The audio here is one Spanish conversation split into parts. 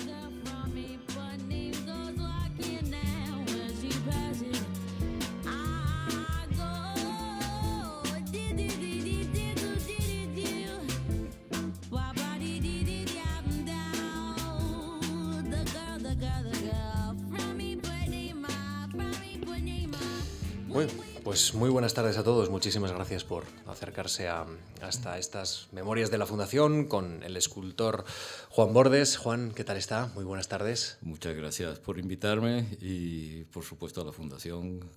another Pues muy buenas tardes a todos. Muchísimas gracias por acercarse a, hasta estas memorias de la Fundación con el escultor Juan Bordes. Juan, ¿qué tal está? Muy buenas tardes. Muchas gracias por invitarme y por supuesto a la Fundación.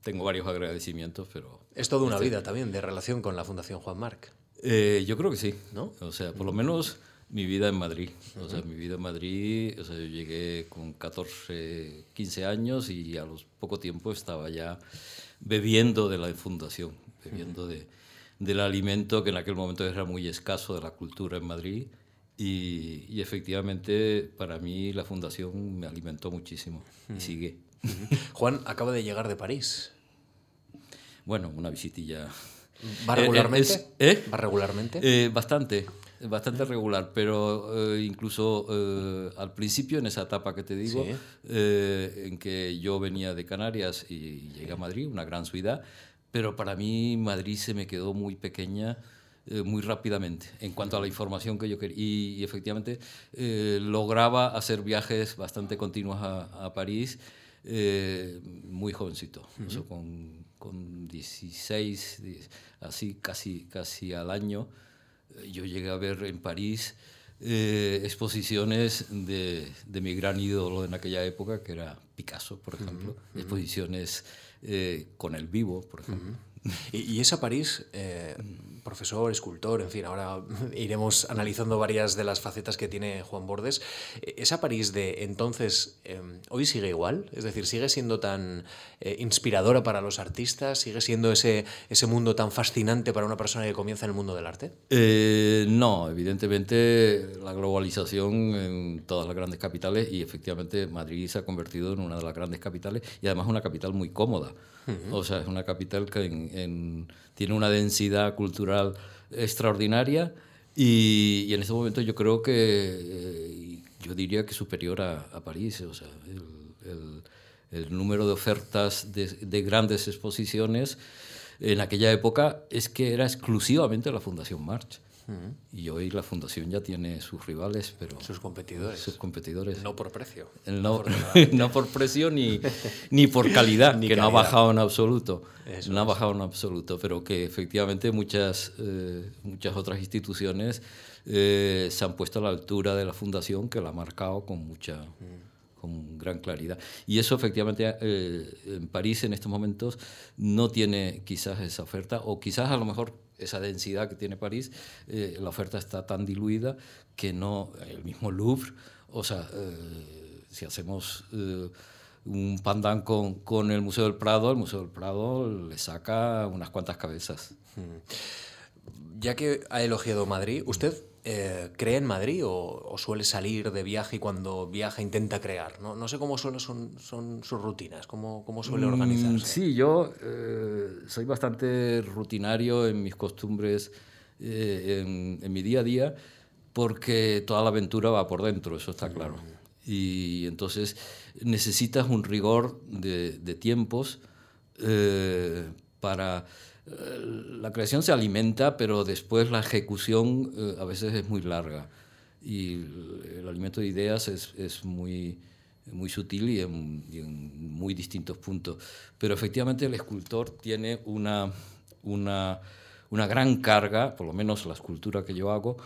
Tengo varios agradecimientos, pero... Es toda una este vida también de relación con la Fundación Juan Marc. Eh, yo creo que sí. ¿No? O sea, por lo menos mi vida en Madrid. O sea, mi vida en Madrid, o sea, yo llegué con 14, 15 años y a los poco tiempo estaba ya bebiendo de la fundación, bebiendo de, del alimento que en aquel momento era muy escaso de la cultura en Madrid. Y, efectivamente para mí la fundación me alimentó muchísimo y sigue. Juan acaba de llegar de París. Bueno, una visitilla. ¿Va regularmente? ¿Eh? ¿Va regularmente? Eh, bastante bastante regular, pero eh, incluso eh, al principio, en esa etapa que te digo, eh, en que yo venía de Canarias y llegué a Madrid, una gran ciudad, pero para mí Madrid se me quedó muy pequeña muy rápidamente en cuanto a la información que yo quería. Y, efectivamente lograba hacer viajes bastante continuos a, París muy jovencito, con, con 16, así casi, casi al año yo llegué a ver en París eh, exposiciones de, de, mi gran ídolo en aquella época, que era Picasso, por ejemplo, exposiciones eh, con el vivo, por ejemplo. ¿Y, esa París, eh, profesor, escultor, en fin, ahora iremos analizando varias de las facetas que tiene Juan Bordes, esa París de entonces, em, hoy sigue igual, es decir, sigue siendo tan eh, inspiradora para los artistas, sigue siendo ese, ese mundo tan fascinante para una persona que comienza en el mundo del arte? Eh, no, evidentemente la globalización en todas las grandes capitales y efectivamente Madrid se ha convertido en una de las grandes capitales y además una capital muy cómoda. O sea, es una capital que tiene una densidad cultural extraordinaria y, en este momento yo creo que, eh, yo diría que superior a, París. O sea, el, número de ofertas de, de, grandes exposiciones en aquella época es que era exclusivamente la Fundación March. Y hoy la fundación ya tiene sus rivales, pero... Sus competidores. Sus competidores. No por precio. No, no por precio ni, ni por calidad, que no ha bajado en absoluto. no ha bajado en absoluto, pero que efectivamente muchas, eh, muchas otras instituciones eh, se han puesto a la altura de la fundación, que la ha marcado con mucha... con gran claridad. Y eso efectivamente eh, en París en estos momentos no tiene quizás esa oferta, o quizás a lo mejor esa densidad que tiene París, eh, la oferta está tan diluida que no, el mismo Louvre, o sea, eh, si hacemos eh, un pandan con, con, el Museo del Prado, el Museo del Prado le saca unas cuantas cabezas. Hmm. Ya que ha elogiado Madrid, ¿usted eh, ¿cree en Madrid o, suele salir de viaje y cuando viaja intenta crear? No, no sé cómo son, son, sus rutinas, cómo, cómo suele mm, organizarse. sí, yo eh, soy bastante rutinario en mis costumbres, eh, en, mi día a día, porque toda la aventura va por dentro, eso está claro. Mm. Y entonces necesitas un rigor de, de tiempos para eh, la creación se alimenta, pero después la ejecución eh, a veces es muy larga. Y el, alimento de ideas es, es muy, muy sutil y en, muy distintos puntos. Pero efectivamente el escultor tiene una, una, una, gran carga, por lo menos la escultura que yo hago,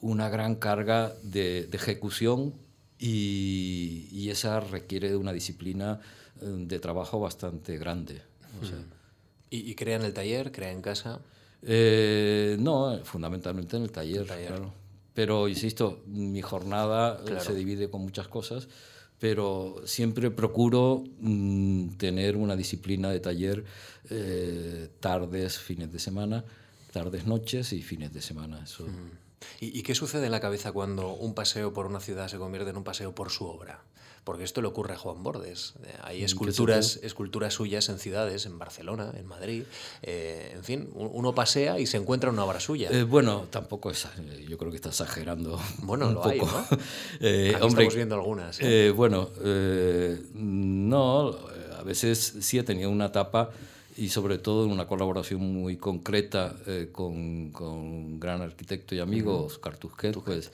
una gran carga de, de ejecución y, y, esa requiere de una disciplina eh, de trabajo bastante grande. O sea, ¿Y, crea en el taller? ¿Crea en casa? Eh, no, fundamentalmente en el taller, Claro. Pero, insisto, mi jornada eh, se divide con muchas cosas, pero siempre procuro mm, tener una disciplina de taller eh, tardes, fines de semana, tardes, noches y fines de semana. Eso. ¿Y, ¿Y, qué sucede en la cabeza cuando un paseo por una ciudad se convierte en un paseo por su obra? Porque esto le ocurre a Juan Bordes. Eh, hay esculturas, esculturas suyas en ciudades, en Barcelona, en Madrid. Eh, en fin, uno pasea y se encuentra una obra suya. Eh, bueno, tampoco es. Yo creo que está exagerando. Bueno, un lo poco. hay, ¿no? Aquí hombre, estamos viendo algunas. bueno, no, a veces sí he tenido una etapa y sobre todo en una colaboración muy concreta con, con, un gran arquitecto y amigo, Oscar Tusquet, pues,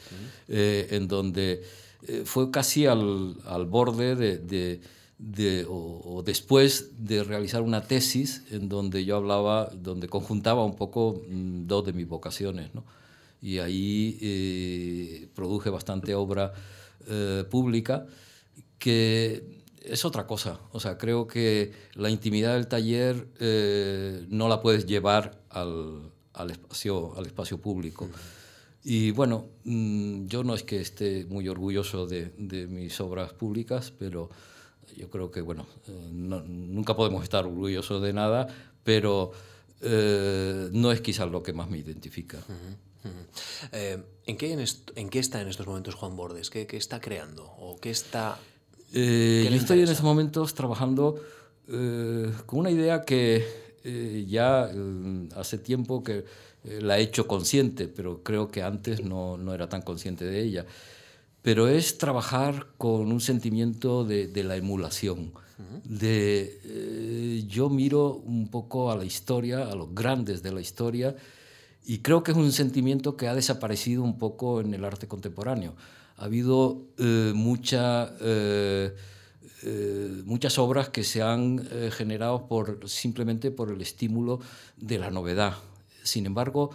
en donde eh, fue casi al, al borde de, de, o, después de realizar una tesis en donde yo hablaba, donde conjuntaba un poco mm, dos de mis vocaciones. ¿no? Y ahí eh, produje bastante obra eh, pública que es otra cosa. O sea, creo que la intimidad del taller no la puedes llevar al, al, espacio, al espacio público. Y bueno, mm, yo no es que esté muy orgulloso de, de mis obras públicas, pero yo creo que, bueno, eh, nunca podemos estar orgullosos de nada, pero eh, no es quizás lo que más me identifica. Eh, ¿en, qué en, qué está en estos momentos Juan Bordes? ¿Qué, qué está creando? ¿O qué está...? yo estoy en estos momentos trabajando con una idea que ya hace tiempo que eh, la he hecho consciente, pero creo que antes no, no, era tan consciente de ella. Pero es trabajar con un sentimiento de, de la emulación. De, eh, yo miro un poco a la historia, a los grandes de la historia, y creo que es un sentimiento que ha desaparecido un poco en el arte contemporáneo. Ha habido eh, mucha, muchas obras que se han generado por, simplemente por el estímulo de la novedad, sin embargo,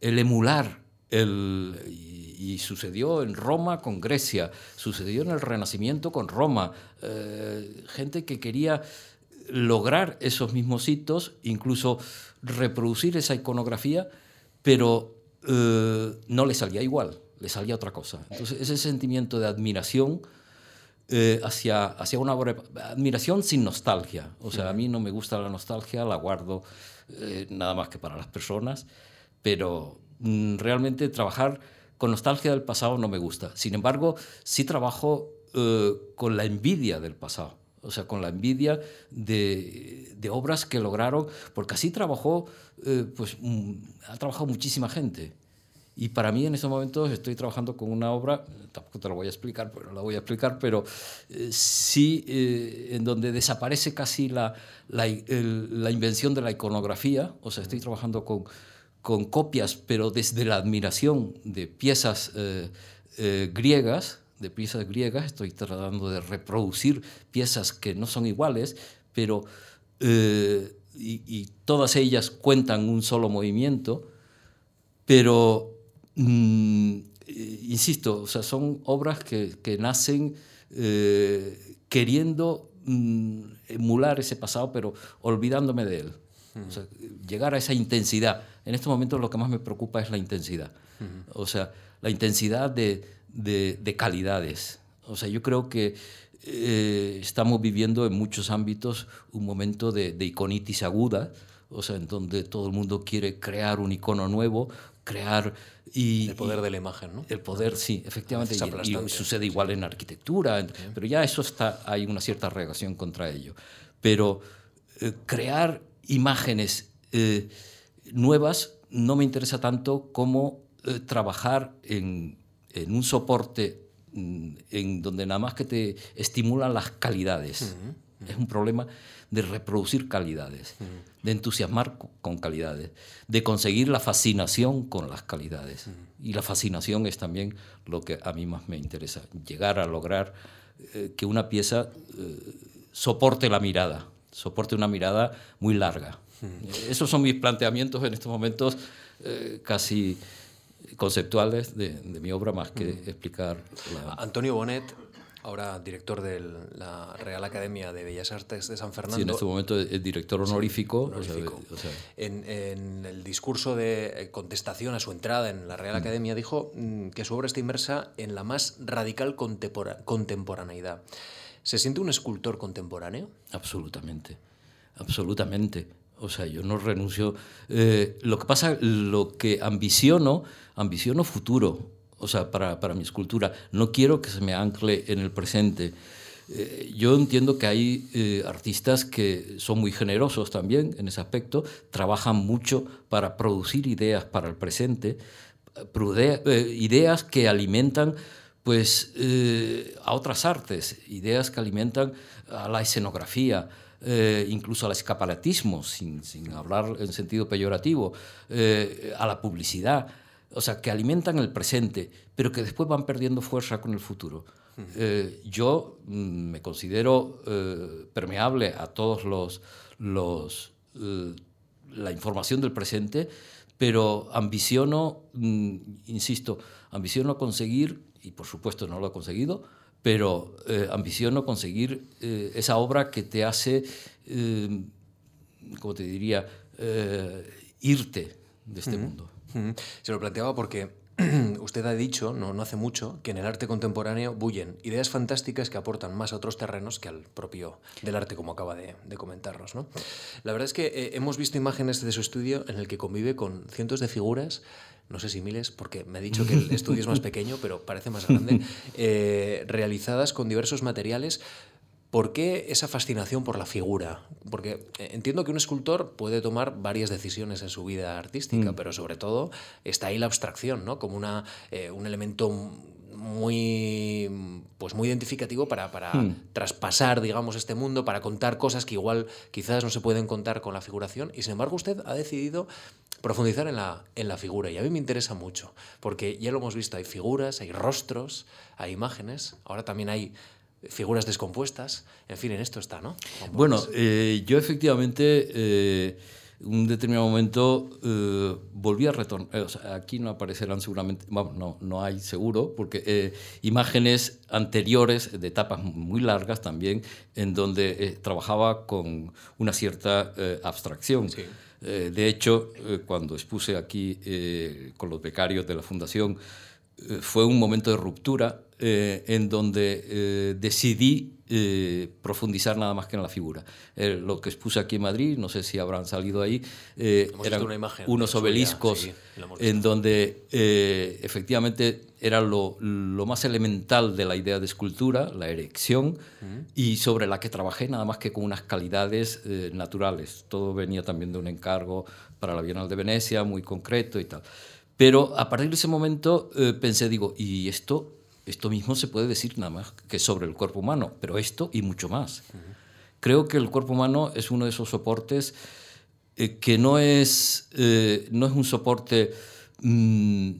el emular, el, y, sucedió en Roma con Grecia, sucedió en el Renacimiento con Roma, eh, gente que quería lograr esos mismos hitos, incluso reproducir esa iconografía, pero eh, no le salía igual, le salía otra cosa. Entonces, ese sentimiento de admiración eh, hacia, hacia una obra, admiración sin nostalgia. O sea, a mí no me gusta la nostalgia, la guardo eh, nada más que para las personas, pero mm, realmente trabajar con nostalgia del pasado no me gusta. Sin embargo, sí trabajo eh, con la envidia del pasado, o sea, con la envidia de, obras que lograron, porque así trabajó, eh, pues mm, ha trabajado muchísima gente. Y para mí en estos momentos estoy trabajando con una obra, tampoco te la voy a explicar, pero la voy a explicar, pero eh, sí eh, en donde desaparece casi la, la, invención de la iconografía, o sea, estoy trabajando con, con copias, pero desde la admiración de piezas eh, griegas, de piezas griegas, estoy tratando de reproducir piezas que no son iguales, pero y todas ellas cuentan un solo movimiento, pero Mm, insisto, o sea, son obras que, que nacen eh, queriendo mm, emular ese pasado, pero olvidándome de él. O sea, llegar a esa intensidad. En estos momentos lo que más me preocupa es la intensidad. O sea, la intensidad de, de, de, calidades. O sea, yo creo que eh, estamos viviendo en muchos ámbitos un momento de, de iconitis aguda, o sea, en donde todo el mundo quiere crear un icono nuevo, crear y, el poder de la imagen, ¿no? El poder, sí, efectivamente. Y, sucede igual en arquitectura, pero ya eso está, hay una cierta reacción contra ello. Pero eh, crear imágenes eh, nuevas no me interesa tanto como eh, trabajar en, en, un soporte mm, en donde nada más que te estimulan las calidades. Es un problema de reproducir calidades, de entusiasmar con calidades, de conseguir la fascinación con las calidades. Y la fascinación es también lo que a mí más me interesa, llegar a lograr eh, que una pieza eh, soporte la mirada, soporte una mirada muy larga. Esos son mis planteamientos en estos momentos eh, casi conceptuales de, mi obra más que explicar. Antonio Bonet ahora director de la Real Academia de Bellas Artes de San Fernando. Sí, en este momento es director honorífico. en, el discurso de eh, contestación a su entrada en la Real mm. Academia dijo mm, que su obra está inmersa en la más radical contemporaneidad. ¿Se siente un escultor contemporáneo? Absolutamente, absolutamente. O sea, yo no renuncio. Eh, lo que pasa, lo que ambiciono, ambiciono futuro o sea, para, para mi escultura. No quiero que se me ancle en el presente. eh, yo entiendo que hay eh, artistas que son muy generosos también en ese aspecto, trabajan mucho para producir ideas para el presente, ideas que alimentan pues, a otras artes, ideas que alimentan a la escenografía, incluso al escaparatismo, sin, sin, hablar en sentido peyorativo, a la publicidad, o sea, que alimentan el presente, pero que después van perdiendo fuerza con el futuro. Eh, yo mm, me considero eh, permeable a todos los, los eh, la información del presente, pero ambiciono, mm, insisto, ambiciono conseguir, y por supuesto no lo he conseguido, pero ambiciono conseguir esa obra que te hace, como te diría, irte de este mundo. Se lo planteaba porque usted ha dicho, no, no, hace mucho, que en el arte contemporáneo bullen ideas fantásticas que aportan más a otros terrenos que al propio del arte, como acaba de, comentarnos. ¿no? La verdad es que eh, hemos visto imágenes de su estudio en el que convive con cientos de figuras no sé si miles, porque me ha dicho que el estudio es más pequeño, pero parece más grande, eh, realizadas con diversos materiales ¿Por qué esa fascinación por la figura? Porque eh, entiendo que un escultor puede tomar varias decisiones en su vida artística, mm. pero sobre todo está ahí la abstracción, ¿no? Como una, eh, un elemento muy, pues muy identificativo para, para mm. traspasar, digamos, este mundo, para contar cosas que igual quizás no se pueden contar con la figuración. Y sin embargo usted ha decidido profundizar en la, en la figura. Y a mí me interesa mucho, porque ya lo hemos visto, hay figuras, hay rostros, hay imágenes, ahora también hay figuras descompuestas, en fin, en esto está, ¿no? Bueno, eh, yo efectivamente, eh, un determinado momento eh, volví a retornar, aquí no aparecerán seguramente, vamos, no, no hay seguro, porque imágenes anteriores de etapas muy largas también, en donde trabajaba con una cierta abstracción. de hecho, cuando expuse aquí con los becarios de la Fundación, fue un momento de ruptura eh, en donde eh, decidí eh, profundizar nada más que en la figura. lo que expuse aquí en Madrid, no sé si habrán salido ahí, eran unos obeliscos en donde efectivamente era lo, lo, más elemental de la idea de escultura, la erección, y sobre la que trabajé nada más que con unas calidades naturales. Todo venía también de un encargo para la Bienal de Venecia, muy concreto y tal. Pero a partir de ese momento pensé, digo, ¿y esto esto mismo se puede decir nada más que sobre el cuerpo humano, pero esto y mucho más. Creo que el cuerpo humano es uno de esos soportes eh, que no es, eh, no es un soporte, mm,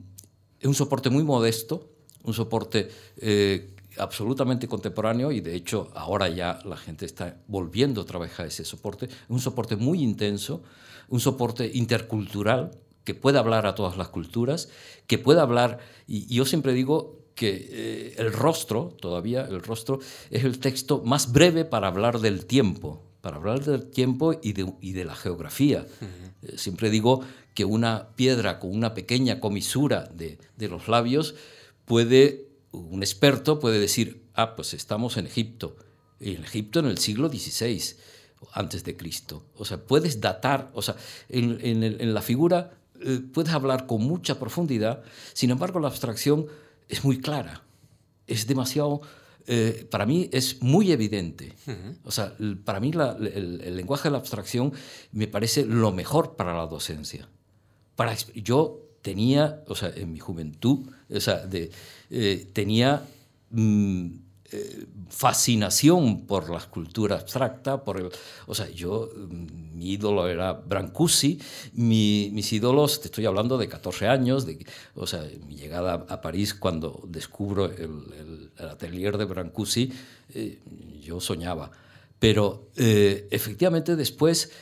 es un soporte muy modesto, un soporte eh, absolutamente contemporáneo y de hecho ahora ya la gente está volviendo a trabajar ese soporte, un soporte muy intenso, un soporte intercultural que puede hablar a todas las culturas, que puede hablar, y yo siempre digo que eh, el rostro, todavía el rostro, es el texto más breve para hablar del tiempo, para hablar del tiempo y de, y de la geografía. Eh, siempre digo que una piedra con una pequeña comisura de, de, los labios puede, un experto puede decir, ah, pues estamos en Egipto, en Egipto en el siglo XVI antes de Cristo. O sea, puedes datar, o sea, en, en, en la figura eh, puedes hablar con mucha profundidad, sin embargo la abstracción es muy clara, es demasiado, eh, para mí es muy evidente. O sea, para mí el, lenguaje de la abstracción me parece lo mejor para la docencia. Para, yo tenía, o sea, en mi juventud, o sea, de, eh, tenía... Mm, eh, fascinación por la escultura abstracta, por el, o sea, yo, mm, mi ídolo era Brancusi, mis ídolos, te estoy hablando de 14 años, de, o sea, mi llegada a París cuando descubro el, atelier de Brancusi, eh, yo soñaba. Pero eh, efectivamente después,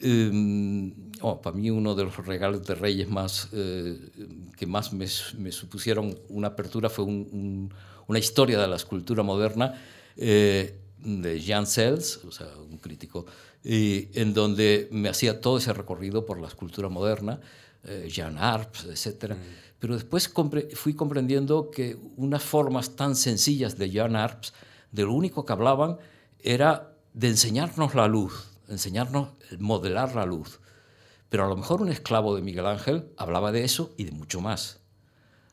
em, oh, para mí uno de los regalos de Reyes más, que más me, supusieron una apertura fue un una historia de la escultura moderna eh, de Jean Sells, o sea, un crítico, y en donde me hacía todo ese recorrido por la escultura moderna, eh, Jean Arps, etc. Mm. Pero después fui comprendiendo que unas formas tan sencillas de Jean Arps, de lo único que hablaban era de enseñarnos la luz, enseñarnos modelar la luz. Pero a lo mejor un esclavo de Miguel Ángel hablaba de eso y de mucho más.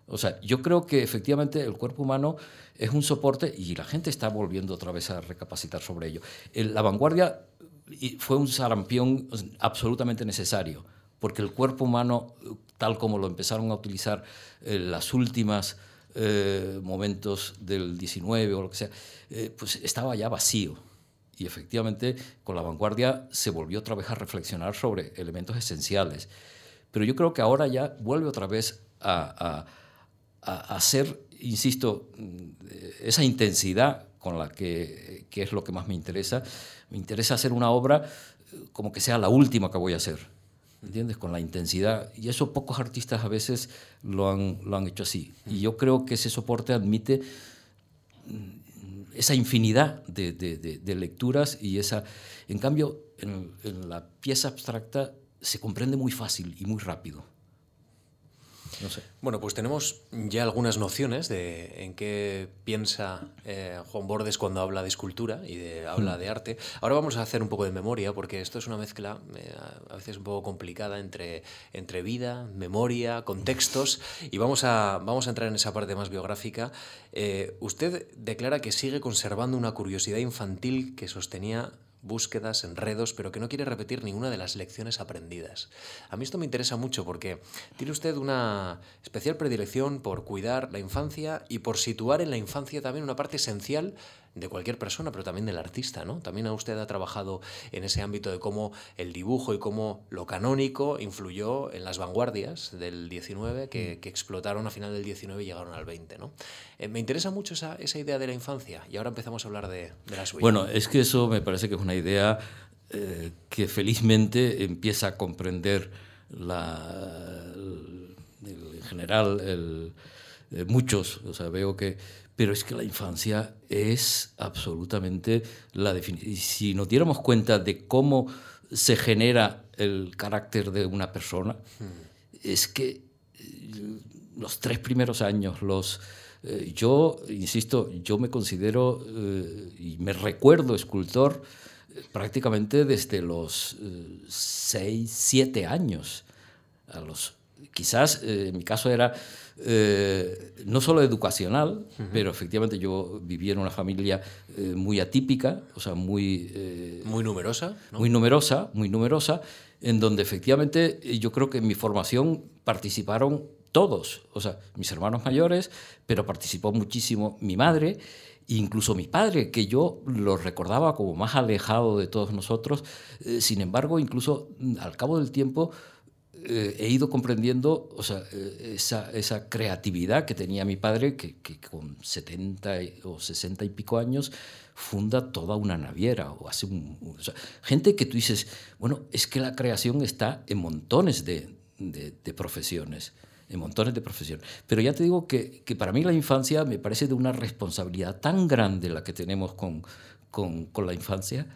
O sea, yo creo que efectivamente el cuerpo humano es un soporte y la gente está volviendo otra vez a recapacitar sobre ello. La vanguardia fue un sarampión absolutamente necesario, porque el cuerpo humano, tal como lo empezaron a utilizar en las últimas eh, momentos del 19 o lo que sea, eh, pues estaba ya vacío. Y efectivamente, con la vanguardia se volvió otra vez a reflexionar sobre elementos esenciales. Pero yo creo que ahora ya vuelve otra vez a, a, a hacer, insisto, esa intensidad con la que, que es lo que más me interesa. Me interesa hacer una obra como que sea la última que voy a hacer. ¿Entiendes? Con la intensidad. Y eso pocos artistas a veces lo han, lo han hecho así. Y yo creo que ese soporte admite esa infinidad de, de, lecturas y esa... En cambio, en, la pieza abstracta se comprende muy fácil y muy rápido. No sé. Bueno, pues tenemos ya algunas nociones de en qué piensa eh, Juan Bordes cuando habla de escultura y de, habla mm. de arte. Ahora vamos a hacer un poco de memoria, porque esto es una mezcla eh, a veces un poco complicada entre, entre vida, memoria, contextos, y vamos a, vamos a entrar en esa parte más biográfica. Eh, usted declara que sigue conservando una curiosidad infantil que sostenía búsquedas, enredos, pero que no quiere repetir ninguna de las lecciones aprendidas. A mí esto me interesa mucho porque tiene usted una especial predilección por cuidar la infancia y por situar en la infancia también una parte esencial de cualquier persona, pero también del artista, ¿no? También usted ha trabajado en ese ámbito de cómo el dibujo y cómo lo canónico influyó en las vanguardias del 19 que, que explotaron a final del 19 y llegaron al 20, ¿no? Eh, me interesa mucho esa, esa, idea de la infancia y ahora empezamos a hablar de, de la suya. Bueno, es que eso me parece que es una idea eh, que felizmente empieza a comprender la, el, en general el, eh, muchos, o sea, veo que pero es que la infancia es absolutamente la definición. Si nos diéramos cuenta de cómo se genera el carácter de una persona, hmm. es que eh, los tres primeros años, los, eh, yo, insisto, yo me considero eh, y me recuerdo escultor prácticamente desde los seis, siete años. A los, quizás en mi caso era eh, no solo educacional, pero efectivamente yo viví en una familia eh, muy atípica, o sea, muy... Eh, muy numerosa. Muy numerosa, muy numerosa, en donde efectivamente yo creo que en mi formación participaron todos, o sea, mis hermanos mayores, pero participó muchísimo mi madre, incluso mi padre, que yo lo recordaba como más alejado de todos nosotros, sin embargo, incluso mm, al cabo del tiempo eh, he ido comprendiendo o sea, eh, esa, creatividad que tenía mi padre, que, con 70 o 60 y pico años funda toda una naviera. O hace gente que tú dices, bueno, es que la creación está en montones de, profesiones en montones de profesiones. Pero ya te digo que, para mí la infancia me parece de una responsabilidad tan grande la que tenemos con la infancia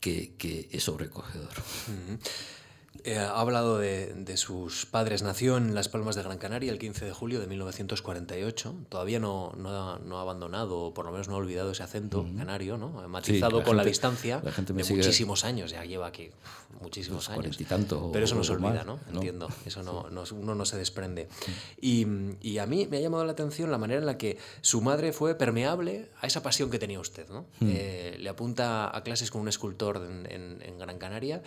que, que es sobrecogedor. Eh, ha hablado de, de, sus padres. Nació en Las Palmas de Gran Canaria el 15 de julio de 1948. Todavía no, no, ha, no ha abandonado, o por lo menos no ha olvidado ese acento uh -huh. canario, ¿no? matizado sí, con gente, la distancia la gente de sigue... muchísimos años. Ya lleva aquí muchísimos años. Y tanto, Pero eso no se olvida, ¿no? Entiendo. Eso no, no, uno no se desprende. Y, y, a mí me ha llamado la atención la manera en la que su madre fue permeable a esa pasión que tenía usted, ¿no? -huh. eh, le apunta a clases con un escultor en, en, en Gran Canaria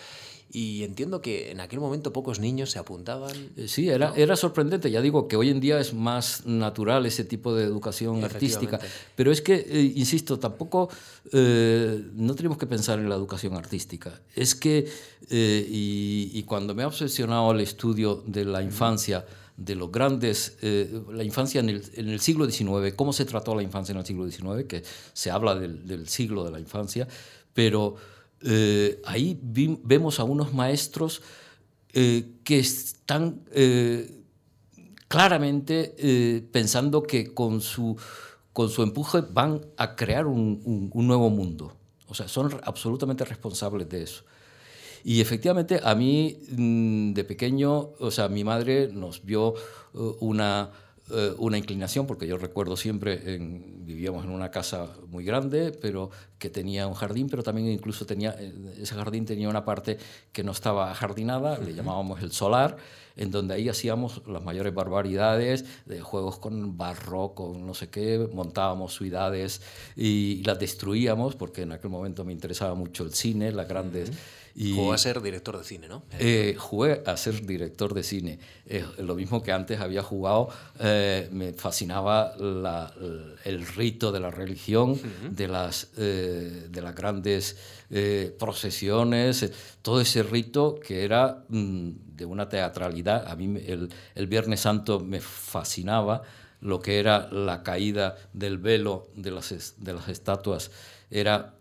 y entiendo que en aquel momento pocos niños se apuntaban. Eh, sí, era, ¿no? era sorprendente. Ya digo que hoy en día es más natural ese tipo de educación artística. Pero es que, eh, insisto, tampoco eh, no tenemos que pensar en la educación artística. Es que, eh, y, y, cuando me ha obsesionado el estudio de la infancia, de los grandes, eh, la infancia en el, en el, siglo XIX, cómo se trató la infancia en el siglo XIX, que se habla del, del siglo de la infancia, pero eh, ahí vemos a unos maestros eh, que están eh, claramente pensando que con su, con su empuje van a crear un, un, nuevo mundo. O sea, son absolutamente responsables de eso. Y efectivamente a mí mm, de pequeño, o sea, mi madre nos vio una una inclinación, porque yo recuerdo siempre, en, vivíamos en una casa muy grande, pero que tenía un jardín, pero también incluso tenía, eh, ese jardín tenía una parte que no estaba jardinada, uh -huh. le llamábamos el solar, en donde ahí hacíamos las mayores barbaridades, de juegos con barro, con no sé qué, montábamos ciudades y las destruíamos, porque en aquel momento me interesaba mucho el cine, las grandes... Y, Jugó a ser director de cine, ¿no? Eh, jugué a ser director de cine. Eh, lo mismo que antes había jugado, eh, me fascinaba la, el rito de la religión, de, las, de las grandes procesiones, todo ese rito que era mm, de una teatralidad. A mí el, el Viernes Santo me fascinaba lo que era la caída del velo de las, de las estatuas. Era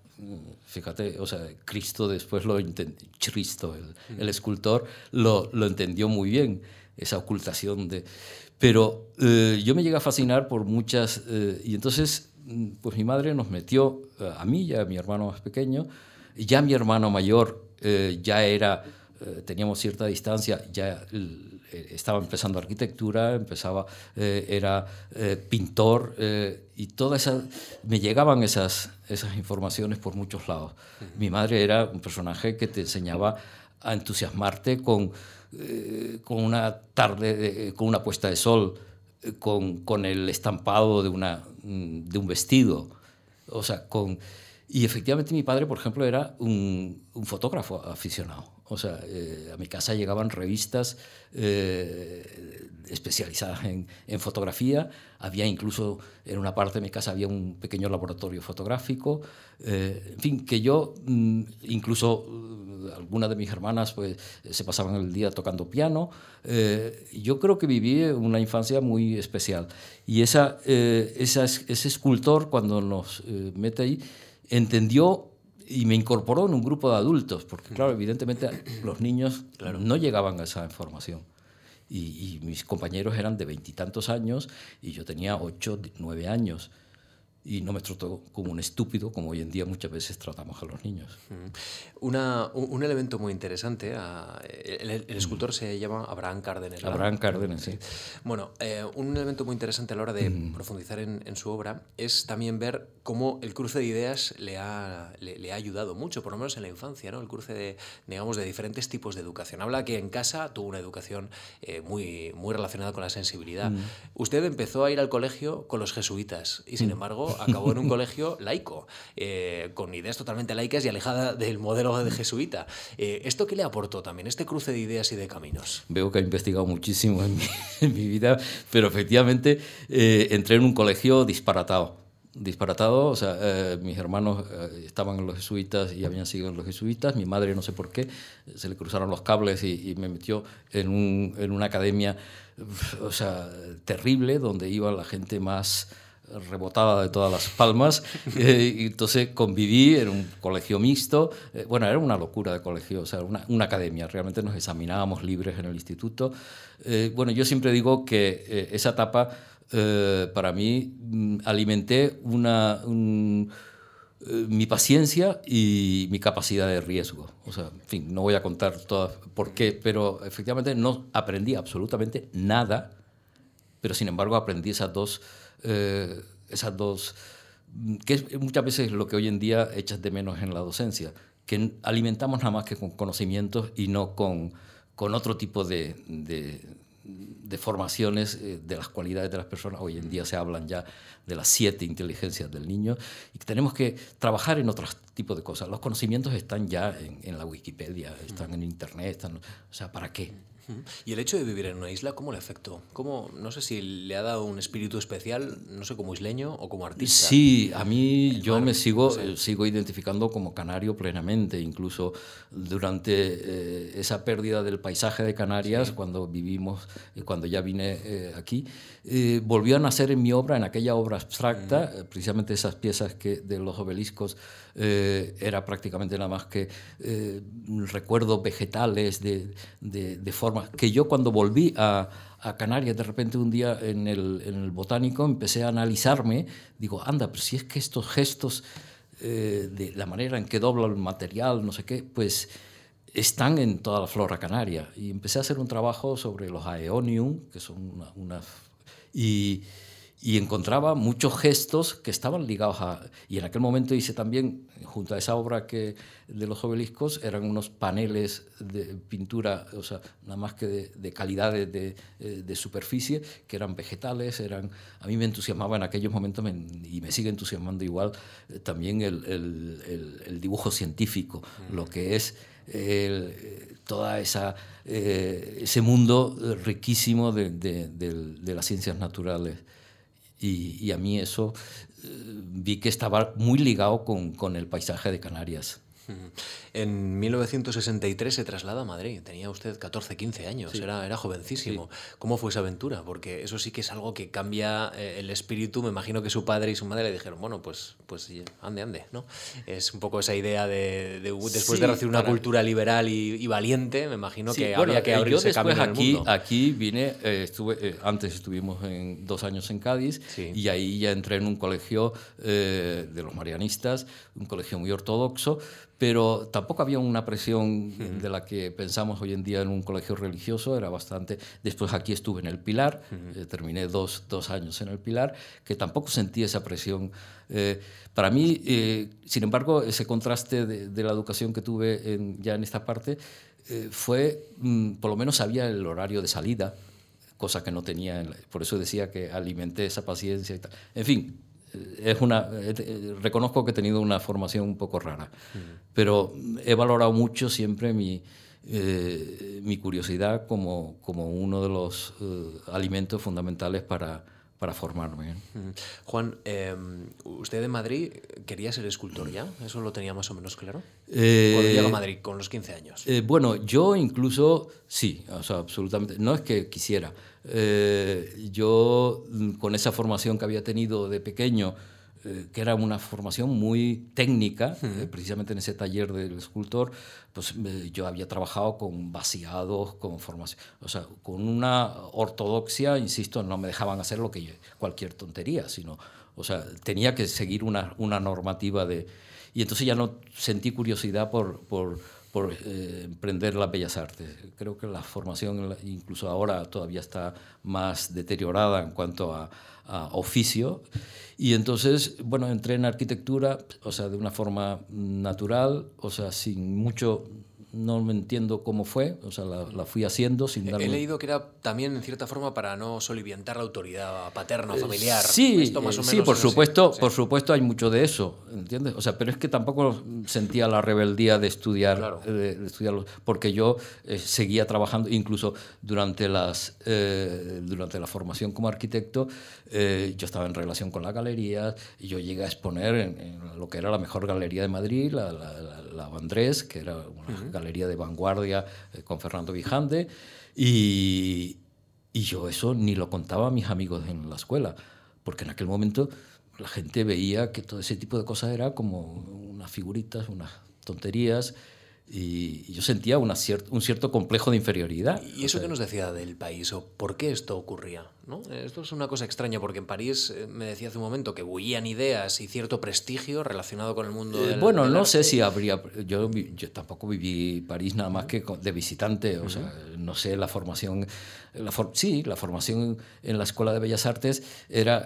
fíjate, o sea, Cristo después lo entendió, Cristo, el, escultor, lo, lo, entendió muy bien, esa ocultación de... Pero eh, yo me llegué a fascinar por muchas... Eh, y entonces, mm, pues mi madre nos metió, eh, a mí y a mi hermano más pequeño, ya mi hermano mayor ya era, teníamos cierta distancia, ya eh, estaba empezando arquitectura, empezaba, eh, era eh, pintor y todas esas, me llegaban esas, esas informaciones por muchos lados. Mi madre era un personaje que te enseñaba a entusiasmarte con, con una tarde, con una puesta de sol, con, con, el estampado de, una, de un vestido, o sea, con... Y efectivamente mi padre, por ejemplo, era un, un fotógrafo aficionado. O sea, a mi casa llegaban revistas eh, especializadas en, fotografía. Había incluso, en una parte de mi casa había un pequeño laboratorio fotográfico. Eh, en fin, que yo, mm, incluso uh, algunas de mis hermanas pues, se pasaban el día tocando piano. Eh, yo creo que viví una infancia muy especial. Y esa, esa ese escultor, cuando nos mete ahí, entendió y me incorporó en un grupo de adultos, porque claro, evidentemente los niños no llegaban a esa información. Y, y mis compañeros eran de veintitantos años y yo tenía ocho, nueve años y no me trató como un estúpido, como hoy en día muchas veces tratamos a los niños. Una, un elemento muy interesante, ah, el, escultor se llama Abraham Cárdenas. Abraham Cárdenas, sí. Bueno, eh, un elemento muy interesante a la hora de profundizar en, su obra es también ver cómo el cruce de ideas le ha, le, ha ayudado mucho, por lo menos en la infancia, ¿no? el cruce de, digamos, de diferentes tipos de educación. Habla que en casa tuvo una educación eh, muy, muy relacionada con la sensibilidad. Usted empezó a ir al colegio con los jesuitas y, sin embargo, acabó en un colegio laico, eh, con ideas totalmente laicas y alejada del modelo de jesuita. Eh, ¿Esto qué le aportó también, este cruce de ideas y de caminos? Veo que ha investigado muchísimo en mi, vida, pero efectivamente eh, entré en un colegio disparatado disparatado, o sea, mis hermanos estaban en los jesuitas y habían sido en los jesuitas, mi madre no sé por qué, se le cruzaron los cables y, me metió en, un, en, una academia, o sea, terrible, donde iba la gente más rebotada de todas las palmas. Eh, y entonces conviví en un colegio mixto. Eh, bueno, era una locura de colegio, o sea, una, una academia. Realmente nos examinábamos libres en el instituto. Eh, bueno, yo siempre digo que esa etapa, para mí, mm, alimenté una, mi paciencia y mi capacidad de riesgo. O sea, en fin, no voy a contar todas por qué, pero efectivamente no aprendí absolutamente nada, pero sin embargo aprendí esas dos eh, esas dos, que es muchas veces lo que hoy en día echas de menos en la docencia, que alimentamos nada más que con conocimientos y no con, con otro tipo de, de, formaciones eh, de las cualidades de las personas. Hoy en día se hablan ya de las siete inteligencias del niño y que tenemos que trabajar en otros tipos de cosas. Los conocimientos están ya en, en la Wikipedia, están en Internet, están, o sea, ¿para qué? ¿Y el hecho de vivir en una isla, cómo le afectó? ¿Cómo, no sé si le ha dado un espíritu especial, no sé, como isleño o como artista? Sí, a mí yo me sigo, sigo identificando como canario plenamente, incluso durante eh, esa pérdida del paisaje de Canarias, cuando vivimos, eh, cuando ya vine eh, aquí, volvió a nacer en mi obra, en aquella obra abstracta, precisamente esas piezas que, de los obeliscos, era prácticamente nada más que recuerdos vegetales de, de, de forma que yo cuando volví a, a Canarias, de repente un día en el, en el, botánico empecé a analizarme, digo, anda, pero si es que estos gestos, eh, de la manera en que dobla el material, no sé qué, pues están en toda la flora canaria. Y empecé a hacer un trabajo sobre los aeonium, que son unas... Una, y, y encontraba muchos gestos que estaban ligados a... Y en aquel momento hice también, junto a esa obra que, de los obeliscos, eran unos paneles de pintura, o sea, nada más que de, de calidad de, de, superficie, que eran vegetales, eran... A mí me entusiasmaba en aquellos momentos y me sigue entusiasmando igual eh, también el, el, el, dibujo científico, lo que es... El, toda esa eh, ese mundo riquísimo de, de, de, las ciencias naturales. Y, a mí eso eh, vi que estaba muy ligado con, con el paisaje de Canarias. En 1963 se traslada a Madrid. Tenía usted 14, 15 años, era, era jovencísimo. ¿Cómo fue esa aventura? Porque eso sí que es algo que cambia eh, el espíritu. Me imagino que su padre y su madre le dijeron, bueno, pues, pues ande, ande, ¿no? Es un poco esa idea de, después de recibir una cultura liberal y, valiente, me imagino que había que eh, abrirse camino aquí, en el mundo. Aquí vine, eh, estuve, antes estuvimos en, dos años en Cádiz y ahí ya entré en un colegio de los marianistas, un colegio muy ortodoxo, pero tampoco había una presión de la que pensamos hoy en día en un colegio religioso, era bastante... Después aquí estuve en el Pilar, eh, terminé dos, dos, años en el Pilar, que tampoco sentí esa presión. Eh, para mí, eh, sin embargo, ese contraste de, la educación que tuve en, ya en esta parte fue, mm, por lo menos sabía el horario de salida, cosa que no tenía, por eso decía que alimenté esa paciencia y tal. En fin, es una, eh, reconozco que he tenido una formación un poco rara, pero he valorado mucho siempre mi, eh, mi curiosidad como, como, uno de los eh, alimentos fundamentales para, para formarme. Juan, ¿usted en Madrid quería ser escultor ya? ¿Eso lo tenía más o menos claro? Eh, Cuando llega a Madrid, con los 15 años. bueno, yo incluso, sí, o sea, absolutamente. No es que quisiera. Eh, yo, mm, con esa formación que había tenido de pequeño, eh, que era una formación muy técnica, eh, precisamente en ese taller del escultor, pues yo había trabajado con vaciados, con formación, o sea, con una ortodoxia, insisto, no me dejaban hacer lo que cualquier tontería, sino, o sea, tenía que seguir una, una normativa de... Y entonces ya no sentí curiosidad por, por por eh, emprender las bellas artes. Creo que la formación, incluso ahora, todavía está más deteriorada en cuanto a, a, oficio. Y entonces, bueno, entré en arquitectura, o sea, de una forma natural, o sea, sin mucho no me entiendo cómo fue, o sea, la, fui haciendo sin darme... He leído que era también, en cierta forma, para no soliviantar la autoridad paterna o eh, familiar. sí, sí, por supuesto, por supuesto hay mucho de eso, ¿entiendes? O sea, pero es que tampoco sentía la rebeldía de estudiar, de, porque yo eh, seguía trabajando, incluso durante, las, eh, durante la formación como arquitecto, yo estaba en relación con la galería, y yo llegué a exponer en, lo que era la mejor galería de Madrid, la, la, Andrés, que era una galería de vanguardia eh, con Fernando Vijande, y, y yo eso ni lo contaba a mis amigos en la escuela, porque en aquel momento la gente veía que todo ese tipo de cosas era como unas figuritas, unas tonterías, y yo sentía una un cierto complejo de inferioridad. ¿Y eso qué nos decía del país o por qué esto ocurría? ¿No? Esto es una cosa extraña porque en París eh, me decía hace un momento que bullían ideas y cierto prestigio relacionado con el mundo eh, del, Bueno, no sé si habría... Yo, yo tampoco viví París nada más que de visitante, o sea, no sé la formación... La sí, la formación en la Escuela de Bellas Artes era,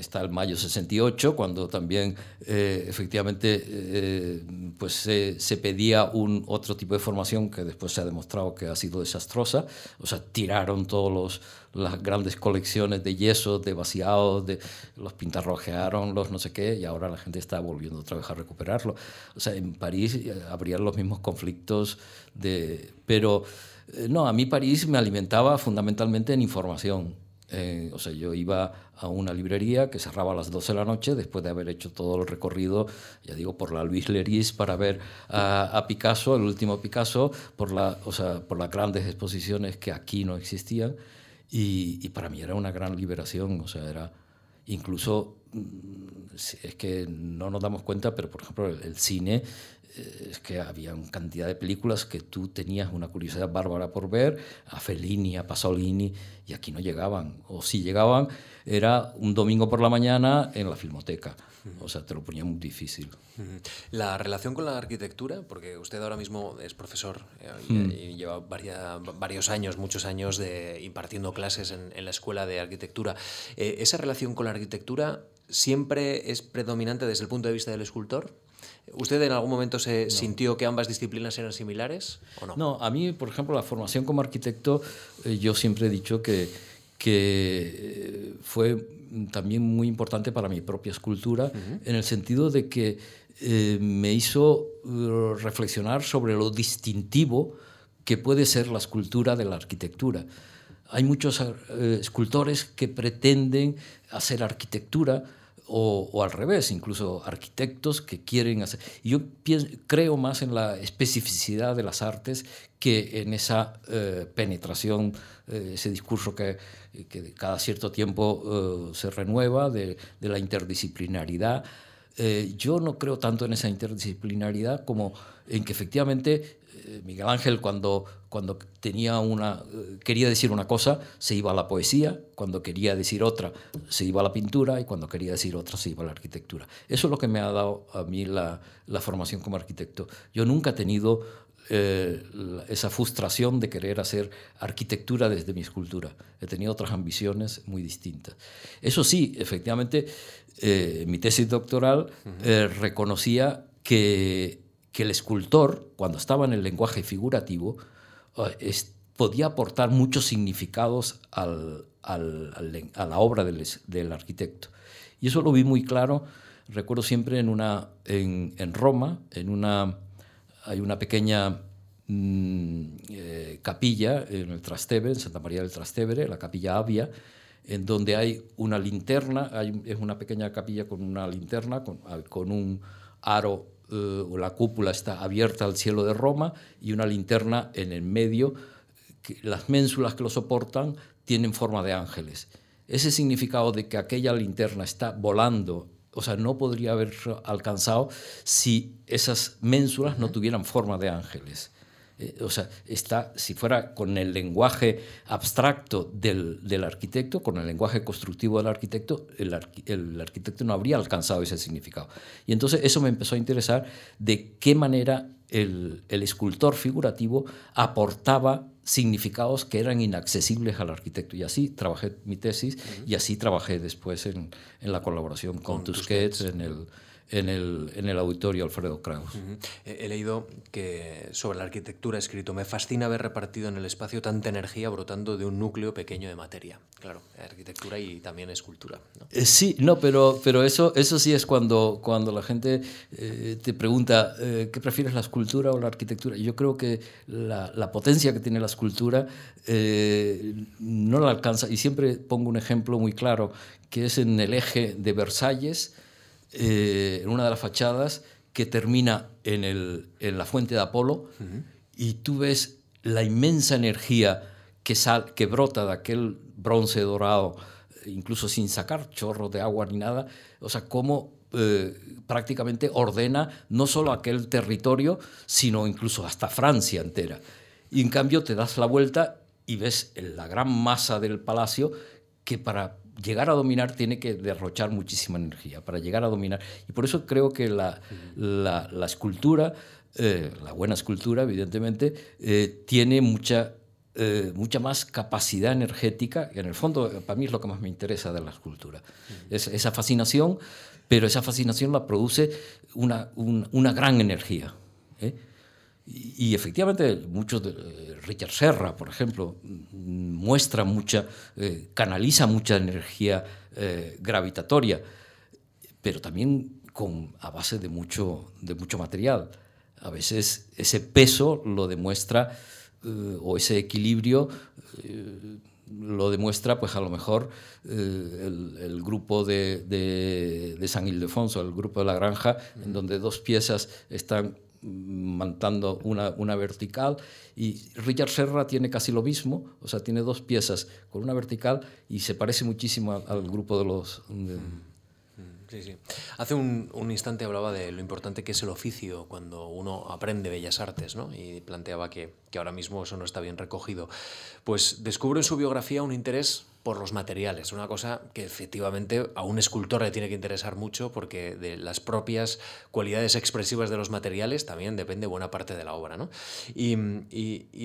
está el mayo 68, cuando también eh, efectivamente pues se, se pedía un otro tipo de formación que después se ha demostrado que ha sido desastrosa. O sea, tiraron todas las grandes colecciones de yeso, de vaciados, de, los pintarrojearon, los no sé qué, y ahora la gente está volviendo otra vez a recuperarlo. O sea, en París eh, habría los mismos conflictos, de, pero eh, no, a mí París me alimentaba fundamentalmente en información. Eh, o sea, yo iba a una librería que cerraba a las 12 de la noche después de haber hecho todo el recorrido, ya digo, por la Louis Leris para ver a, Picasso, el último Picasso, por, la, o sea, por las grandes exposiciones que aquí no existían. Y, para mí era una gran liberación, o sea, era incluso, mm, es que no nos damos cuenta, pero por ejemplo el, cine es que había una cantidad de películas que tú tenías una curiosidad bárbara por ver, a Fellini, a Pasolini, y aquí no llegaban. O si llegaban, era un domingo por la mañana en la filmoteca. O sea, te lo ponía muy difícil. La relación con la arquitectura, porque usted ahora mismo es profesor eh, y, lleva varios años, muchos años de impartiendo clases en, la escuela de arquitectura. Eh, ¿Esa relación con la arquitectura siempre es predominante desde el punto de vista del escultor? ¿Usted en algún momento se sintió que ambas disciplinas eran similares o no? No, a mí, por ejemplo, la formación como arquitecto, eh, yo siempre he dicho que, que eh, fue también muy importante para mi propia escultura, en el sentido de que eh, me hizo reflexionar sobre lo distintivo que puede ser la escultura de la arquitectura. Hay muchos escultores que pretenden hacer arquitectura, o, al revés, incluso arquitectos que quieren hacer. yo creo más en la especificidad de las artes que en esa eh, penetración, eh, ese discurso que, cada cierto tiempo eh, se renueva de, la interdisciplinaridad. yo no creo tanto en esa interdisciplinaridad como en que efectivamente Miguel Ángel cuando, cuando tenía una, eh, quería decir una cosa se iba a la poesía, cuando quería decir otra se iba a la pintura y cuando quería decir otra se iba a la arquitectura. Eso es lo que me ha dado a mí la, la formación como arquitecto. Yo nunca he tenido eh, esa frustración de querer hacer arquitectura desde mi escultura. He tenido otras ambiciones muy distintas. Eso sí, efectivamente, mi tesis doctoral reconocía que que el escultor, cuando estaba en el lenguaje figurativo, eh, podía aportar muchos significados a la obra del, arquitecto. Y eso lo vi muy claro, recuerdo siempre en, Roma, en una, hay una pequeña mm, eh, capilla en el Trastevere, en Santa María del Trastevere, la capilla Avia, en donde hay una linterna, es una pequeña capilla con una linterna, con, con un aro eh, la cúpula está abierta al cielo de Roma y una linterna en el medio. Que las ménsulas que lo soportan tienen forma de ángeles. Ese significado de que aquella linterna está volando, o sea, no podría haber alcanzado si esas ménsulas no tuvieran forma de ángeles. Eh, o sea, está, si fuera con el lenguaje abstracto del, del arquitecto, con el lenguaje constructivo del arquitecto, el, el, arquitecto no habría alcanzado ese significado. Y entonces eso me empezó a interesar de qué manera el, el escultor figurativo aportaba significados que eran inaccesibles al arquitecto. Y así trabajé mi tesis y así trabajé después en, en la colaboración con, con Tusquets, en el en el, en el auditorio Alfredo Kraus. He leído que sobre la arquitectura escrito, me fascina haber repartido en el espacio tanta energía brotando de un núcleo pequeño de materia. Claro, arquitectura y también escultura. Eh, sí, no, pero, pero eso, eso sí es cuando, cuando la gente eh, te pregunta, eh, ¿qué prefieres, la escultura o la arquitectura? Yo creo que la, la potencia que tiene la escultura no la alcanza, y siempre pongo un ejemplo muy claro, que es en el eje de Versalles, eh, en una de las fachadas que termina en, el, en la fuente de Apolo y tú ves la inmensa energía que, sal, que brota de aquel bronce dorado, incluso sin sacar chorro de agua ni nada, o sea, cómo eh, prácticamente ordena no solo aquel territorio, sino incluso hasta Francia entera. Y en cambio te das la vuelta y ves la gran masa del palacio que para llegar a dominar tiene que derrochar muchísima energía para llegar a dominar. Y por eso creo que la, la, escultura, eh, la buena escultura, evidentemente, eh, tiene mucha, eh, mucha más capacidad energética, y en el fondo para mí es lo que más me interesa de la escultura. Es, esa fascinación, pero esa fascinación la produce una, una gran energía. Y, efectivamente, muchos de, eh, Richard Serra, por ejemplo, muestra mucha, eh, canaliza mucha energía eh, gravitatoria, pero también con, a base de mucho, de mucho material. A veces ese peso lo demuestra, o ese equilibrio lo demuestra, pues a lo mejor el, grupo de, de, de, San Ildefonso, el grupo de la granja, en donde dos piezas están montando una, una, vertical. Y Richard Serra tiene casi lo mismo, o sea, tiene dos piezas con una vertical y se parece muchísimo al, grupo de los... Sí, sí. Hace un, instante hablaba de lo importante que es el oficio cuando uno aprende bellas artes, ¿no? Y planteaba que, que ahora mismo eso no está bien recogido. Pues descubre en su biografía un interés por los materiales, una cosa que efectivamente a un escultor le tiene que interesar mucho porque de las propias cualidades expresivas de los materiales también depende buena parte de la obra. ¿no? Y,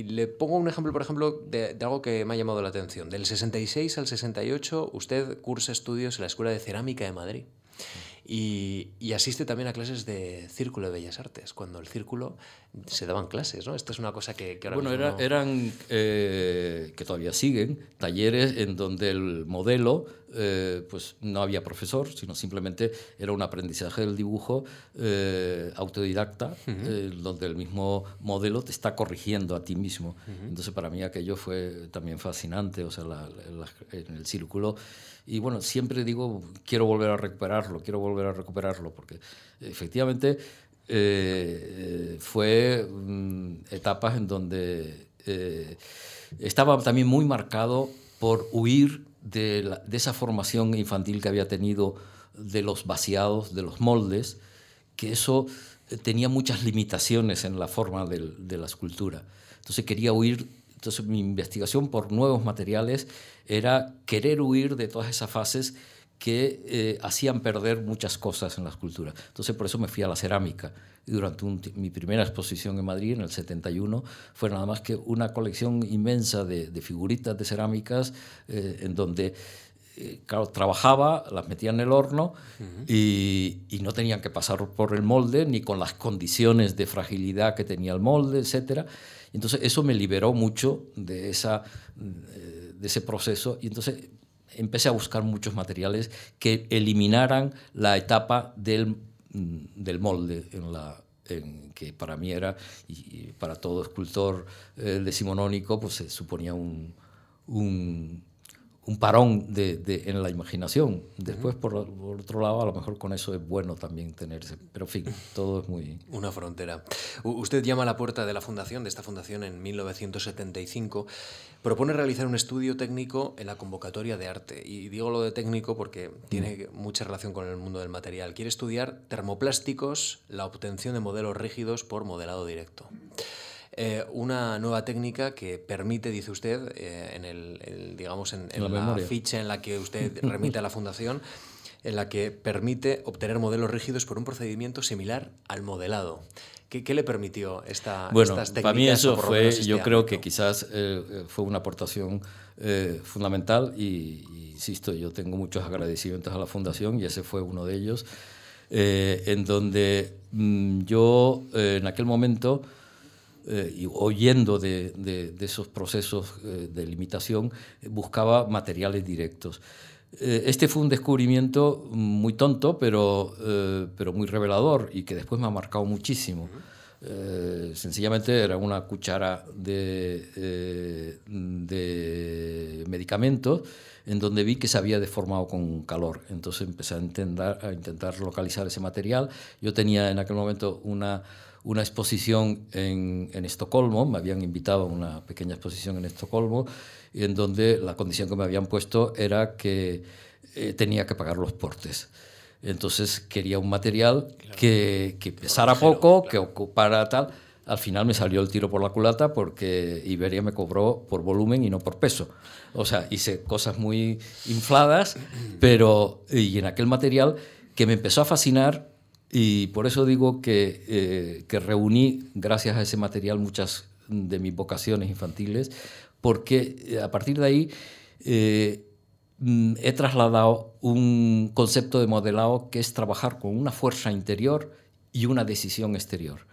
le pongo un ejemplo, por ejemplo, de, de, algo que me ha llamado la atención. Del 66 al 68 usted cursa estudios en la Escuela de Cerámica de Madrid. Mm-hmm. Y, asiste también a clases de Círculo de Bellas Artes, cuando el Círculo se daban clases, ¿no? Esto es una cosa que, ahora Bueno, eran, eh, que todavía siguen, talleres en donde el modelo, eh, pues no había profesor, sino simplemente era un aprendizaje del dibujo eh, autodidacta, donde el mismo modelo te está corrigiendo a ti mismo. Entonces, para mí aquello fue también fascinante, o sea, en el Círculo y bueno, siempre digo, quiero volver a recuperarlo, quiero volver a recuperarlo, porque efectivamente eh, fue mm, etapas en donde eh, estaba también muy marcado por huir de, de, esa formación infantil que había tenido de los vaciados, de los moldes, que eso eh, tenía muchas limitaciones en la forma de la escultura. Entonces quería huir entonces mi investigación por nuevos materiales era querer huir de todas esas fases que eh, hacían perder muchas cosas en la escultura. Entonces por eso me fui a la cerámica. Y durante mi primera exposición en Madrid, en el 71, fue nada más que una colección inmensa de, figuritas de cerámicas eh, en donde eh, claro, trabajaba, las metía en el horno y, y, no tenían que pasar por el molde ni con las condiciones de fragilidad que tenía el molde, etcétera. Entonces eso me liberó mucho de, esa, eh, de ese proceso y entonces empecé a buscar muchos materiales que eliminaran la etapa del, mm, del molde en la, que para mí era, y para todo escultor eh, decimonónico, pues se suponía un, un, un parón de, de, en la imaginación. Después, por, otro lado, a lo mejor con eso es bueno también tenerse. Pero, en fin, todo es muy... Una frontera. usted llama a la puerta de la fundación, de esta fundación, en 1975. Propone realizar un estudio técnico en la convocatoria de arte. Y digo lo de técnico porque tiene mm. mucha relación con el mundo del material. Quiere estudiar termoplásticos, la obtención de modelos rígidos por modelado directo. Eh, una nueva técnica que permite, dice usted, eh, en, el, digamos en, la, ficha en la que usted remite a la fundación, en la que permite obtener modelos rígidos por un procedimiento similar al modelado. ¿Qué, qué le permitió esta, bueno, estas técnicas? Para mí eso fue, este yo creo que quizás eh, fue una aportación fundamental y, insisto, yo tengo muchos agradecimientos a la fundación y ese fue uno de ellos, en donde mm, yo en aquel momento eh, y oyendo de, de, esos procesos eh, de limitación, buscaba materiales directos. Eh, este fue un descubrimiento muy tonto, pero, pero muy revelador y que después me ha marcado muchísimo. sencillamente era una cuchara de, de medicamentos en donde vi que se había deformado con calor. Entonces empecé a intentar, a intentar localizar ese material. Yo tenía en aquel momento una una exposición en, en, Estocolmo, me habían invitado a una pequeña exposición en Estocolmo, en donde la condición que me habían puesto era que eh, tenía que pagar los portes. Entonces quería un material que, que, pesara poco, que ocupara tal. Al final me salió el tiro por la culata porque Iberia me cobró por volumen y no por peso. O sea, hice cosas muy infladas, pero y en aquel material que me empezó a fascinar y por eso digo que, eh, que reuní, gracias a ese material, muchas de mis vocaciones infantiles, porque eh, a partir de ahí eh, mm, he trasladado un concepto de modelado que es trabajar con una fuerza interior y una decisión exterior.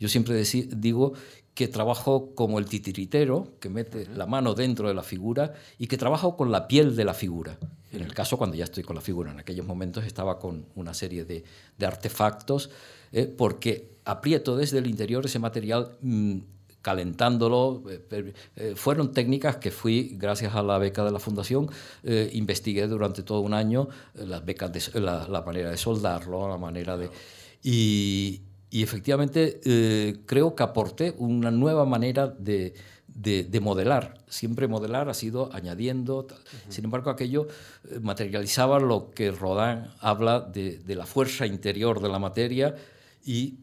Yo siempre digo que trabajo como el titiritero, que mete la mano dentro de la figura y que trabajo con la piel de la figura. En el caso cuando ya estoy con la figura, en aquellos momentos estaba con una serie de, artefactos, eh, porque aprieto desde el interior ese material mm, calentándolo. Eh, eh, fueron técnicas que fui, gracias a la beca de la Fundación, investigué durante todo un año, las becas de, la, manera de soldarlo, la manera de... Y efectivamente creo que aporté una nueva manera de, de, modelar. Siempre modelar ha sido añadiendo. Sin embargo, aquello eh, materializaba lo que Rodin habla de, la fuerza interior de la materia y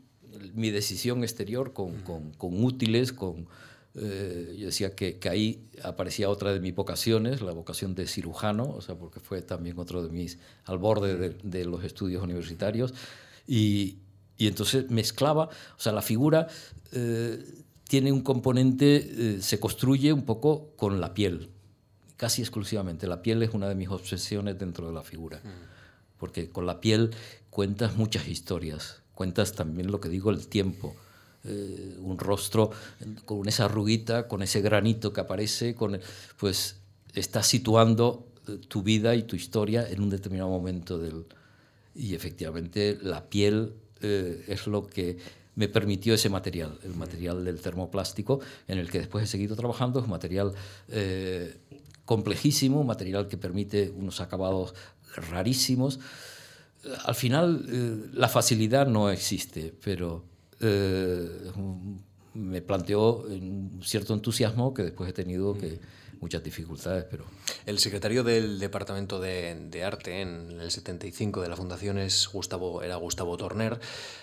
mi decisión exterior con, útiles, con... Eh, yo decía que, ahí aparecía otra de mis vocaciones, la vocación de cirujano, o sea, porque fue también otro de mis, al borde de, los estudios universitarios, y, entonces mezclaba, o sea, la figura eh, tiene un componente, eh, se construye un poco con la piel, casi exclusivamente. La piel es una de mis obsesiones dentro de la figura, mm. porque con la piel cuentas muchas historias, cuentas también lo que digo, el tiempo. Eh, un rostro con esa arruguita, con ese granito que aparece, con, pues está situando eh, tu vida y tu historia en un determinado momento del... Y efectivamente la piel es lo que me permitió ese material, el material del termoplástico, en el que después he seguido trabajando. Es un material eh, complejísimo, material que permite unos acabados rarísimos. Al final, eh, la facilidad no existe, pero eh, me planteó un cierto entusiasmo que después he tenido que muchas dificultades, pero... El secretario del Departamento de, de, Arte en el 75 de la Fundación es Gustavo, era Gustavo Torner,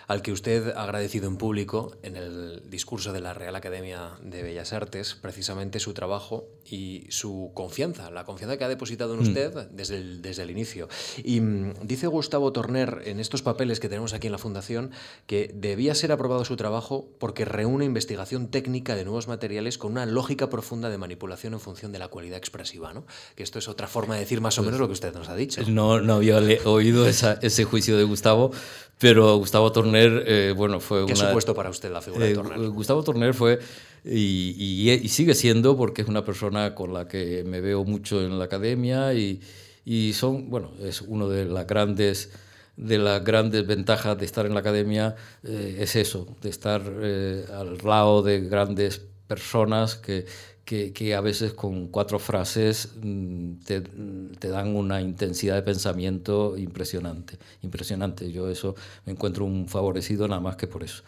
al que usted ha agradecido en público en el discurso de la Real Academia de Bellas Artes precisamente su trabajo y su confianza, la confianza que ha depositado en mm. usted desde, el, desde el inicio. Y mm, dice Gustavo Torner en estos papeles que tenemos aquí en la Fundación que debía ser aprobado su trabajo porque reúne investigación técnica de nuevos materiales con una lógica profunda de manipulación en función de la cualidad expresiva, ¿no? Que esto es otra forma de decir más o pues menos lo que usted nos ha dicho. No, no había oído ese juicio de Gustavo, pero Gustavo Torner, eh, bueno, fue ¿Qué ha supuesto para usted la figura de eh, Torner? Gustavo Torner fue, y, y, sigue siendo, porque es una persona con la que me veo mucho en la academia y, y son, bueno, es uno de las grandes de las grandes ventajas de estar en la academia eh, es eso, de estar al lado de grandes personas que, que, a veces con cuatro frases mm, te, te, dan una intensidad de pensamiento impresionante. Impresionante. Yo eso me encuentro un favorecido nada más que por eso.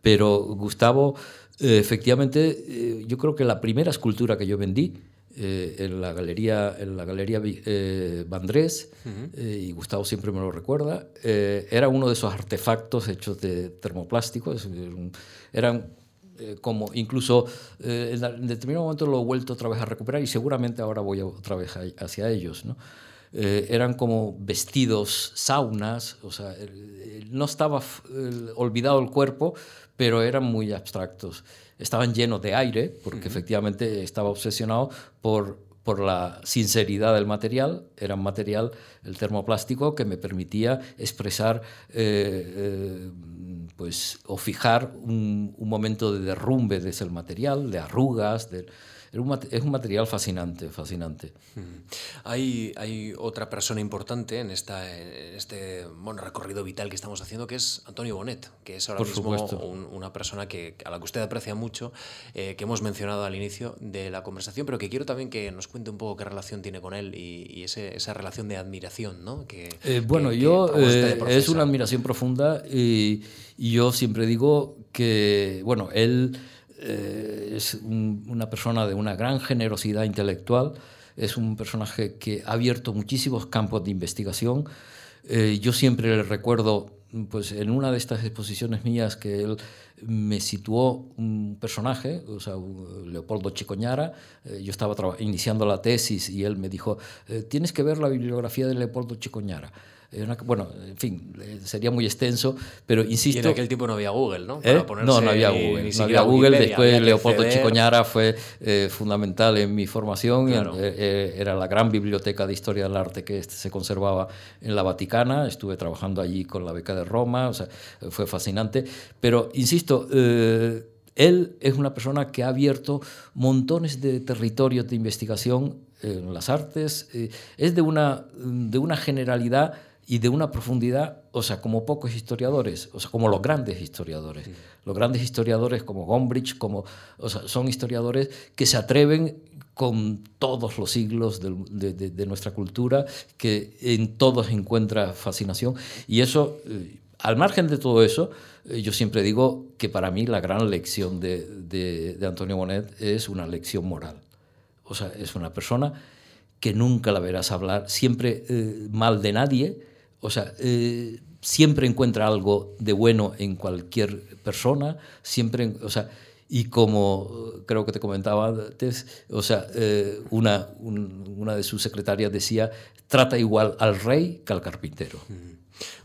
Pero Gustavo, eh, efectivamente, eh, yo creo que la primera escultura que yo vendí eh, en la galería, en la galería Vandrés, y Gustavo siempre me lo recuerda, era uno de esos artefactos hechos de termoplástico. Eran eh, como incluso eh, en determinado momento lo he vuelto otra vez a recuperar y seguramente ahora voy otra vez hacia ellos. ¿no? Eh, eran como vestidos, saunas, o sea, no estaba olvidado el cuerpo, pero eran muy abstractos. Estaban llenos de aire, porque efectivamente estaba obsesionado por, por la sinceridad del material, era un material, el termoplástico, que me permitía expresar pues, o fijar un, un, momento de derrumbe de ese material, de arrugas, de, es un material fascinante, fascinante. Hay, hay otra persona importante en, esta, este bueno, recorrido vital que estamos haciendo, que es Antonio Bonet, que es ahora mismo una persona que, a la que usted aprecia mucho, eh, que hemos mencionado al inicio de la conversación, pero que quiero también que nos cuente un poco qué relación tiene con él y, esa relación de admiración, ¿no? Que, eh, bueno, yo eh, es una admiración profunda y, y yo siempre digo que, bueno, él eh, es una persona de una gran generosidad intelectual, es un personaje que ha abierto muchísimos campos de investigación. Eh, yo siempre le recuerdo, pues en una de estas exposiciones mías, que él me situó un personaje, o sea, Leopoldo Chicoñara. Eh, yo estaba iniciando la tesis y él me dijo, tienes que ver la bibliografía de Leopoldo Chicoñara bueno, en fin, eh, sería muy extenso, pero insisto... Y en aquel tiempo no había Google, ¿no? ¿Eh? No, no había Google. No había Google. Después Leopoldo Chicoñara fue eh, fundamental en mi formación. era la gran biblioteca de historia del arte que se conservaba en la Vaticana. Estuve trabajando allí con la beca de Roma, o sea, fue fascinante. Pero, insisto, él es una persona que ha abierto montones de territorios de investigación en las artes. es de una, de una generalidad y de una profundidad, o sea, como pocos historiadores, o sea, como los grandes historiadores. Los grandes historiadores como Gombrich, como, o sea, son historiadores que se atreven con todos los siglos de, de, nuestra cultura, que en todos encuentra fascinación. Y eso, eh, al margen de todo eso, eh, yo siempre digo que para mí la gran lección de, de, Antonio Bonet es una lección moral. O sea, es una persona que nunca la verás hablar siempre eh, mal de nadie, o sea, eh, siempre encuentra algo de bueno en cualquier persona, siempre, o sea, y como creo que te comentaba antes, o sea, una, una de sus secretarias decía, trata igual al rey que al carpintero.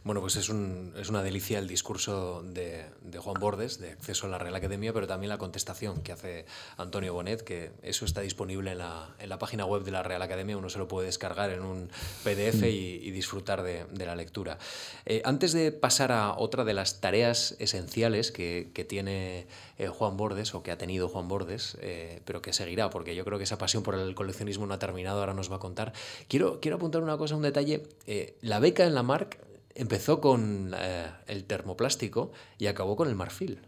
Bueno, pues es, un, es una delicia el discurso de, de, Juan Bordes, de acceso a la Real Academia, pero también la contestación que hace Antonio Bonet, que eso está disponible en la, en la página web de la Real Academia, uno se lo puede descargar en un PDF mm. y, disfrutar de, de, la lectura. Eh, antes de pasar a otra de las tareas esenciales que, que tiene eh, Juan Bordes, o que ha tenido Juan Bordes, eh, pero que seguirá, porque yo creo que esa pasión por el coleccionismo no ha terminado, ahora nos va a contar, quiero, quiero apuntar una cosa, un detalle, la beca en la MARC empezó con eh, el termoplástico y acabó con el marfil.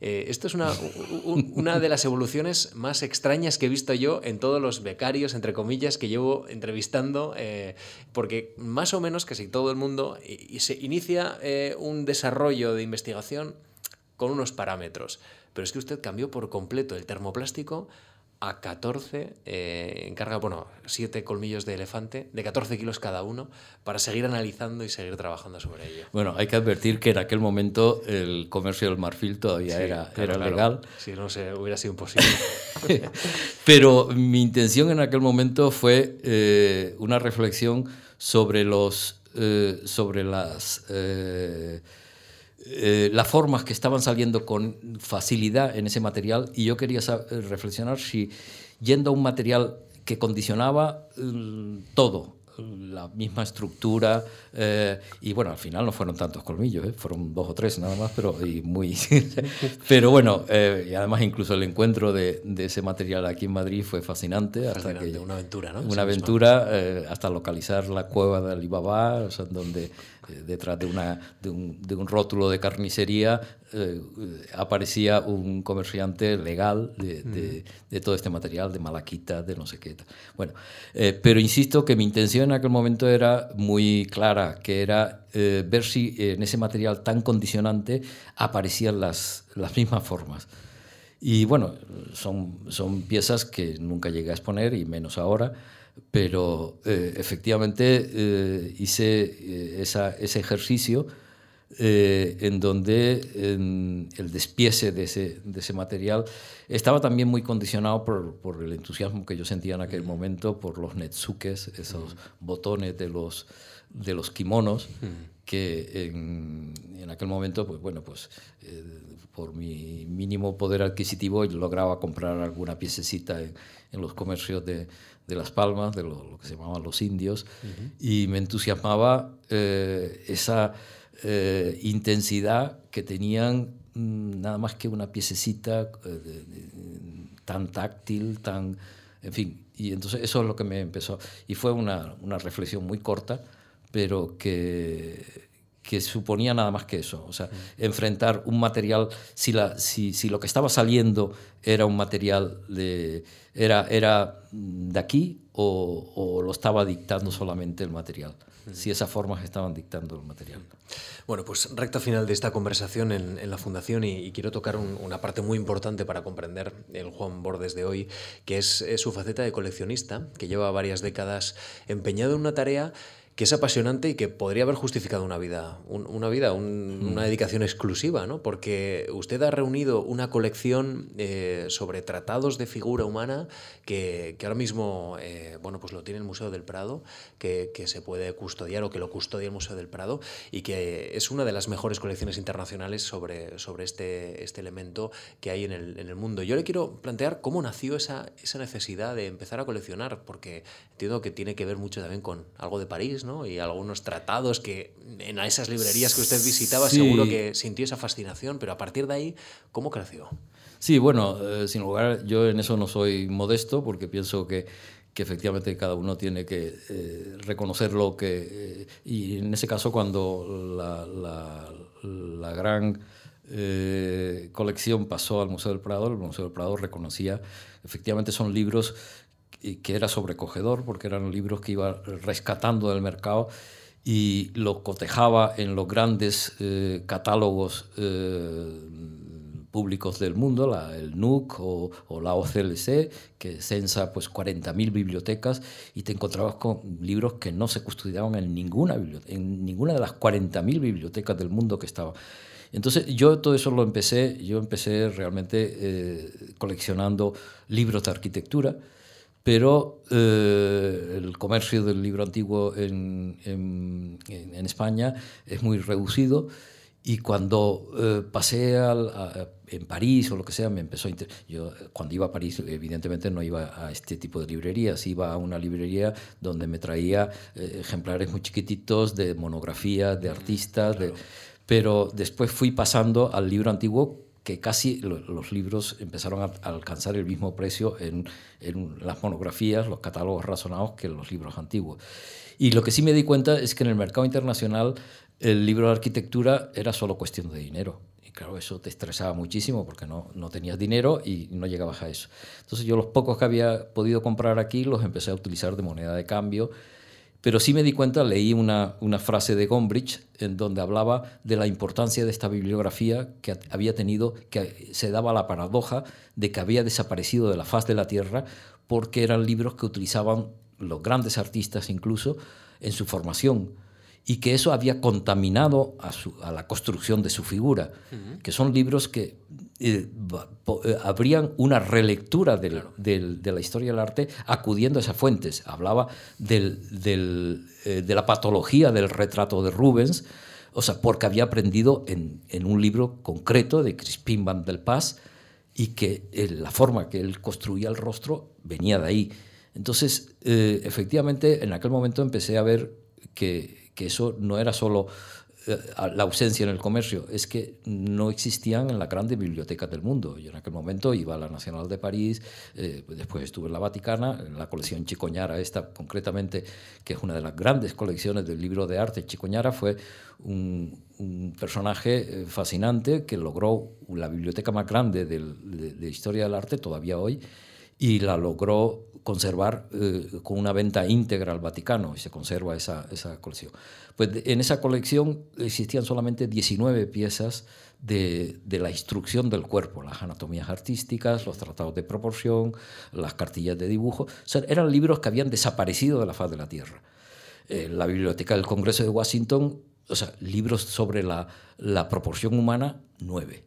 Eh, esto es una, una, de las evoluciones más extrañas que he visto yo en todos los becarios, entre comillas, que llevo entrevistando, eh, porque más o menos casi todo el mundo se inicia un desarrollo de investigación con unos parámetros. Pero es que usted cambió por completo el termoplástico a 14, eh, encarga, bueno, 7 colmillos de elefante, de 14 kilos cada uno, para seguir analizando y seguir trabajando sobre ello. Bueno, hay que advertir que en aquel momento el comercio del marfil todavía era, era legal. Si no, se, hubiera sido imposible. Pero mi intención en aquel momento fue eh, una reflexión sobre, los, eh, sobre las eh, las formas que estaban saliendo con facilidad en ese material y yo quería eh, reflexionar si yendo a un material que condicionaba mm, todo, la misma estructura eh, y bueno, al final no fueron tantos colmillos, fueron dos o tres nada más, pero, y muy, pero bueno, y además incluso el encuentro de, de, ese material aquí en Madrid fue fascinante. Hasta que, una aventura, ¿no? Una aventura hasta localizar la cueva de Alibaba, o sea, donde eh, detrás de, una, de, un, de, un, rótulo de carnicería eh, aparecía un comerciante legal de, de, de, todo este material, de malaquita, de no sé qué. Bueno, eh, pero insisto que mi intención en aquel momento era muy clara, que era ver si en ese material tan condicionante aparecían las, las mismas formas. Y bueno, son, son piezas que nunca llegué a exponer y menos ahora pero eh, efectivamente eh, hice eh, ese ejercicio en donde el despiece de ese, de ese, material estaba también muy condicionado por, por, el entusiasmo que yo sentía en aquel momento por los netsukes, esos botones de los, de los kimonos, que en, en, aquel momento, pues bueno, pues por mi mínimo poder adquisitivo lograba comprar alguna piececita en, en los comercios de, de Las Palmas, de lo, que se llamaban los indios, y me entusiasmaba eh, esa eh, intensidad que tenían mm, nada más que una piececita eh, tan táctil, tan... En fin, y entonces eso es lo que me empezó. Y fue una, una reflexión muy corta, pero que, que suponía nada más que eso, o sea, enfrentar un material, si, la, si, si, lo que estaba saliendo era un material de, era, era de aquí o, o lo estaba dictando solamente el material, si esas formas estaban dictando el material. Bueno, pues recta final de esta conversación en, en la Fundación y, quiero tocar una parte muy importante para comprender el Juan Bordes de hoy, que es, es su faceta de coleccionista, que lleva varias décadas empeñado en una tarea que es apasionante y que podría haber justificado una vida, una vida, mm. una dedicación exclusiva, ¿no? Porque usted ha reunido una colección eh, sobre tratados de figura humana que, ahora mismo, eh, bueno, pues lo tiene el Museo del Prado, que, se puede custodiar o que lo custodia el Museo del Prado y que es una de las mejores colecciones internacionales sobre, sobre este, este elemento que hay en el, en el mundo. Yo le quiero plantear cómo nació esa, esa necesidad de empezar a coleccionar, porque entiendo que tiene que ver mucho también con algo de París, y algunos tratados que en esas librerías que usted visitaba seguro que sintió esa fascinación, pero a partir de ahí, ¿cómo creció? Sí, bueno, eh, sin lugar, yo en eso no soy modesto porque pienso que, que efectivamente cada uno tiene que eh, reconocer lo que... Eh, y en ese caso cuando la, la, gran colección pasó al Museo del Prado, el Museo del Prado reconocía, efectivamente son libros y que era sobrecogedor porque eran libros que iba rescatando del mercado y lo cotejaba en los grandes eh, catálogos eh, públicos del mundo, la, el NUC o, la OCLC, que censa pues 40.000 bibliotecas y te encontrabas con libros que no se custodiaban en ninguna, en ninguna de las 40.000 bibliotecas del mundo que estaban. Entonces yo todo eso lo empecé, yo empecé realmente eh, coleccionando libros de arquitectura, pero eh, el comercio del libro antiguo en, en, en, España es muy reducido y cuando eh, pasé al, en París o lo que sea, me empezó a yo cuando iba a París evidentemente no iba a este tipo de librerías, iba a una librería donde me traía eh, ejemplares muy chiquititos de monografías, de mm, artistas, de, pero después fui pasando al libro antiguo que casi los libros empezaron a alcanzar el mismo precio en, las monografías, los catálogos razonados que los libros antiguos. Y lo que sí me di cuenta es que en el mercado internacional el libro de arquitectura era solo cuestión de dinero. Y claro, eso te estresaba muchísimo porque no, no tenías dinero y no llegabas a eso. Entonces yo los pocos que había podido comprar aquí los empecé a utilizar de moneda de cambio pero sí me di cuenta, leí una, una, frase de Gombrich en donde hablaba de la importancia de esta bibliografía que había tenido, que se daba la paradoja de que había desaparecido de la faz de la Tierra porque eran libros que utilizaban los grandes artistas incluso en su formación y que eso había contaminado a, su, a la construcción de su figura, que son libros que eh, eh, habrían una relectura del, del, de la historia del arte acudiendo a esas fuentes. Hablaba del, eh, de la patología del retrato de Rubens, o sea, porque había aprendido en, en un libro concreto de Crispin van del Paz y que la forma que él construía el rostro venía de ahí. Entonces, efectivamente, en aquel momento empecé a ver que que eso no era solo eh, la ausencia en el comercio, es que no existían en las grandes bibliotecas del mundo. Yo en aquel momento iba a la Nacional de París, eh, después estuve en la Vaticana, en la colección Chicoñara, esta concretamente, que es una de las grandes colecciones del libro de arte. Chicoñara fue un, personaje eh, fascinante que logró la biblioteca más grande de, de historia del arte todavía hoy y la logró conservar eh, con una venta íntegra al Vaticano y se conserva esa, esa colección. Pues en esa colección existían solamente 19 piezas de, de, la instrucción del cuerpo, las anatomías artísticas, los tratados de proporción, las cartillas de dibujo. eran libros que habían desaparecido de la faz de la Tierra. Eh, la Biblioteca del Congreso de Washington, o sea, libros sobre la, la proporción humana, nueve.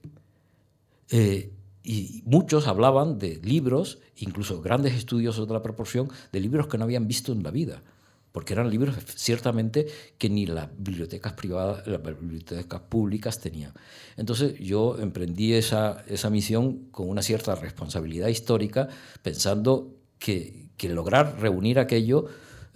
Eh, y muchos hablaban de libros, incluso grandes estudiosos de la proporción, de libros que no habían visto en la vida, porque eran libros ciertamente que ni las bibliotecas privadas, las bibliotecas públicas tenían. Entonces yo emprendí esa, esa misión con una cierta responsabilidad histórica, pensando que, que lograr reunir aquello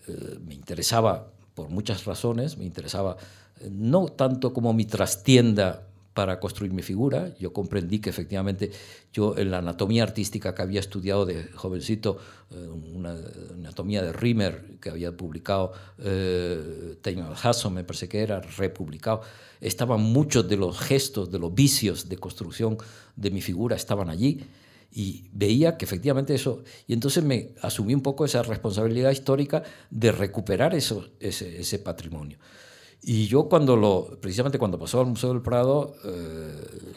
eh, me interesaba por muchas razones, me interesaba eh, no tanto como mi trastienda para construir mi figura. Yo comprendí que efectivamente yo en la anatomía artística que había estudiado de jovencito, eh, una anatomía de Rimmer que había publicado eh, Hasson, me parece que era, republicado, estaban muchos de los gestos, de los vicios de construcción de mi figura, estaban allí. Y veía que efectivamente eso, y entonces me asumí un poco esa responsabilidad histórica de recuperar eso, ese patrimonio. Y yo cuando lo, precisamente cuando pasó al Museo del Prado, eh,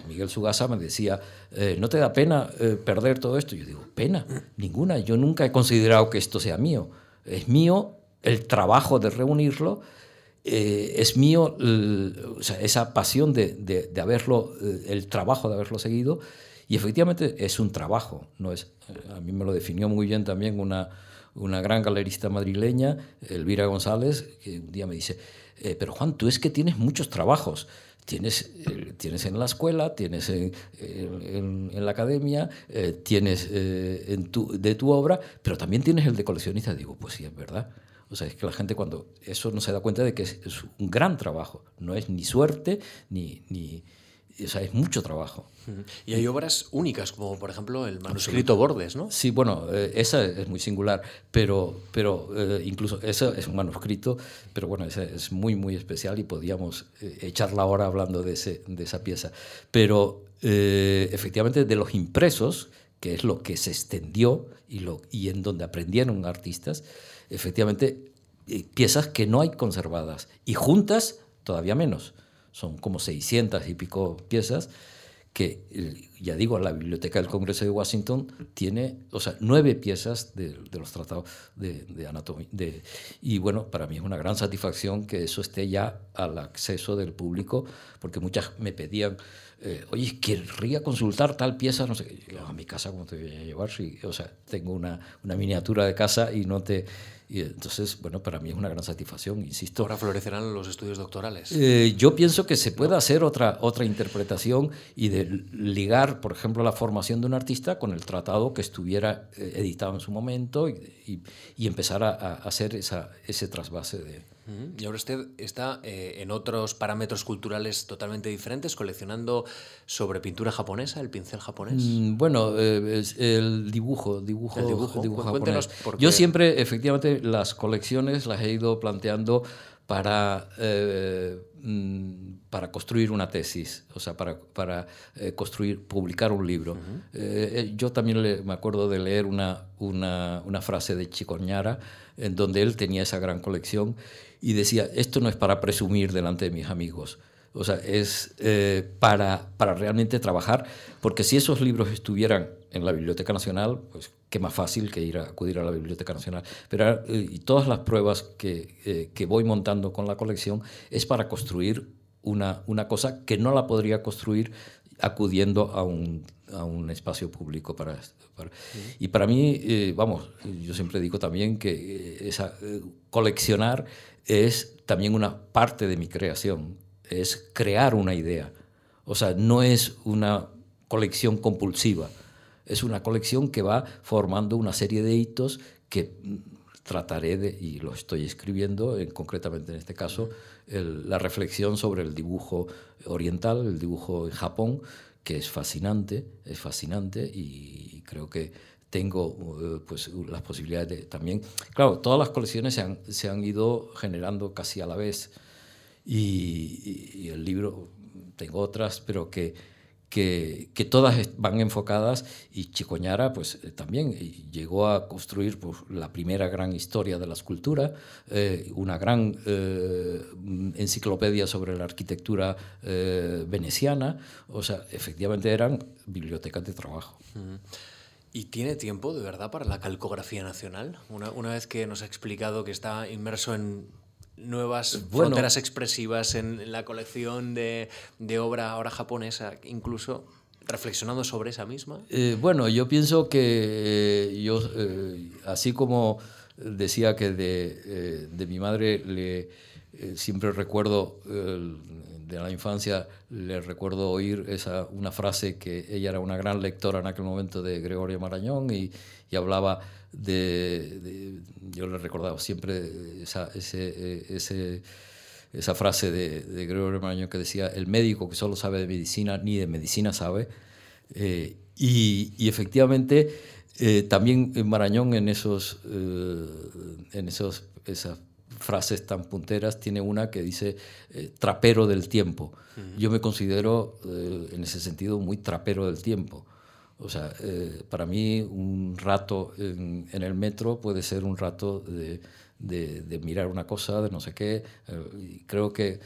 Miguel Sugasa me decía, eh, ¿no te da pena eh, perder todo esto? Yo digo, pena, ninguna. Yo nunca he considerado que esto sea mío. Es mío el trabajo de reunirlo, es mío o sea, esa pasión de, de, de, haberlo, el trabajo de haberlo seguido. Y efectivamente es un trabajo, no es, a mí me lo definió muy bien también una, una gran galerista madrileña, Elvira González, que un día me dice, eh, pero Juan, tú es que tienes muchos trabajos. Tienes, eh, tienes en la escuela, tienes en, en, la academia, eh, tienes en tu, de tu obra, pero también tienes el de coleccionista. Digo, pues sí, es verdad. O sea, es que la gente cuando eso no se da cuenta de que es, es un gran trabajo, no es ni suerte ni, ni, o sea, es mucho trabajo. Y hay obras únicas, como por ejemplo el manuscrito Bordes, ¿no? Sí, bueno, eh, esa es muy singular, pero, pero eh, incluso eso es un manuscrito, pero bueno, ese es muy, muy especial y podíamos eh, echar la hora hablando de, ese, de esa pieza. Pero efectivamente de los impresos, que es lo que se extendió y, lo, y en donde aprendieron artistas, efectivamente piezas que no hay conservadas y juntas todavía menos. Son como 600 y pico piezas que, ya digo, la Biblioteca del Congreso de Washington tiene, o sea, nueve piezas de, los tratados de, anatomía. De, y bueno, para mí es una gran satisfacción que eso esté ya al acceso del público, porque muchas me pedían, eh, oye, querría consultar tal pieza, no sé, a mi casa, ¿cómo te voy a llevar? Si, o sea, tengo una, una miniatura de casa y no te y entonces, bueno, para mí es una gran satisfacción, insisto. Ahora florecerán los estudios doctorales. Eh, yo pienso que se puede hacer otra, otra interpretación y de ligar, por ejemplo, la formación de un artista con el tratado que estuviera eh, editado en su momento y, y, empezar a, a, hacer esa, ese trasvase de, y ahora usted está eh, en otros parámetros culturales totalmente diferentes, coleccionando sobre pintura japonesa, el pincel japonés. Mm, bueno, eh, el dibujo, dibujo, el dibujo, japonés. Yo siempre, efectivamente, las colecciones las he ido planteando para, eh, mm, para construir una tesis, o sea, para, para construir, publicar un libro. yo también me acuerdo de leer una, una, una frase de Chicoñara, en donde él tenía esa gran colección y decía, esto no es para presumir delante de mis amigos, o sea, es eh, para, para realmente trabajar, porque si esos libros estuvieran en la Biblioteca Nacional, pues qué más fácil que ir a acudir a la Biblioteca Nacional. Pero eh, y todas las pruebas que, eh, que, voy montando con la colección es para construir una, una cosa que no la podría construir acudiendo a un, a un espacio público para, y para mí vamos yo siempre digo también que esa coleccionar es también una parte de mi creación, es crear una idea. O sea, no es una colección compulsiva, es una colección que va formando una serie de hitos que trataré de, y lo estoy escribiendo, en, concretamente en este caso, la reflexión sobre el dibujo oriental, el dibujo en Japón, que es fascinante, es fascinante y creo que tengo eh, pues, las posibilidades de también... Claro, todas las colecciones se han, se han ido generando casi a la vez y, el libro, tengo otras, pero que, que, todas van enfocadas y Chicoñara pues eh, también llegó a construir pues, la primera gran historia de la escultura, eh, una gran enciclopedia sobre la arquitectura veneciana, o sea, efectivamente eran bibliotecas de trabajo. ¿Y tiene tiempo de verdad para la calcografía nacional? Una, una vez que nos ha explicado que está inmerso en nuevas fronteras expresivas en la colección de, de, obra ahora japonesa, incluso reflexionando sobre esa misma. Eh, bueno, yo pienso que eh, yo, eh, así como decía que de, de mi madre le, siempre recuerdo de la infancia le recuerdo oír esa, una frase que ella era una gran lectora en aquel momento de Gregorio Marañón y, y hablaba de, Yo le recordaba siempre esa, ese, ese, esa frase de, de, Gregorio Marañón que decía, el médico que solo sabe de medicina, ni de medicina sabe. Eh, y, y, efectivamente, eh, también Marañón en esos, eh, en esos, esas frases tan punteras, tiene una que dice eh, trapero del tiempo. Yo me considero eh, en ese sentido muy trapero del tiempo. O sea, eh, para mí un rato en, el metro puede ser un rato de, mirar una cosa, de no sé qué. y creo que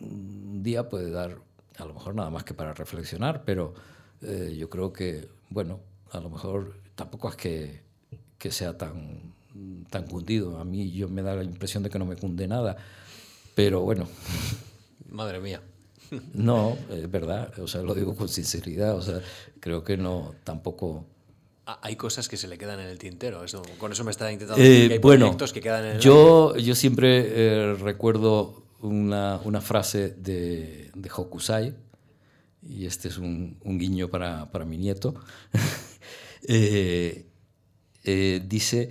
un día puede dar, a lo mejor nada más que para reflexionar, pero yo creo que, bueno, a lo mejor tampoco es que, que sea tan tan cundido. A mí yo me da la impresión de que no me cunde nada, pero bueno. Madre mía. No, es verdad, o sea, lo digo con sinceridad, o sea, creo que no, tampoco... Ah, hay cosas que se le quedan en el tintero, eso, con eso me está intentando decir que hay bueno, que quedan en el yo, yo siempre eh, recuerdo una, una, frase de, de, Hokusai, y este es un, un guiño para, para, mi nieto, eh, eh, dice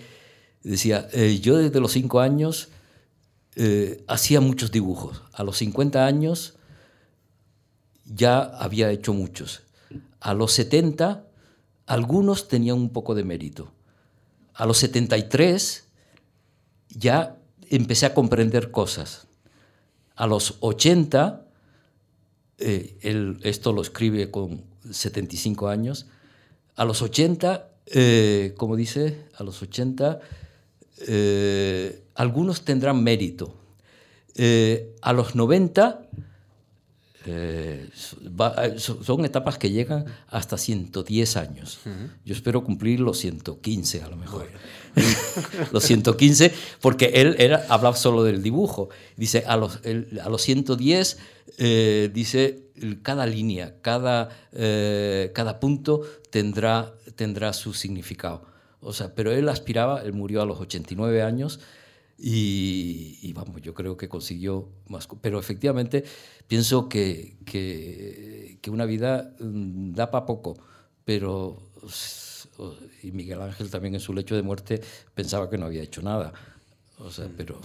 Decía, eh, yo desde los cinco años eh, hacía muchos dibujos. A los 50 años ya había hecho muchos. A los 70, algunos tenían un poco de mérito. A los 73 ya empecé a comprender cosas. A los 80, eh, esto lo escribe con 75 años, a los 80, como dice, a los 80 eh, algunos tendrán mérito. Eh, a los 90 eh, son etapas que llegan hasta 110 años. Yo espero cumplir los 115 a lo mejor. los 115, porque él era, hablaba solo del dibujo. Dice, a los, a los 110, dice, cada línea, cada, cada punto tendrá, tendrá su significado. O sea, pero él aspiraba, él murió a los 89 años y, vamos, yo creo que consiguió más. Pero efectivamente pienso que, que, una vida mm, da para poco, pero... Y Miguel Ángel también en su lecho de muerte pensaba que no había hecho nada. O sea, pero...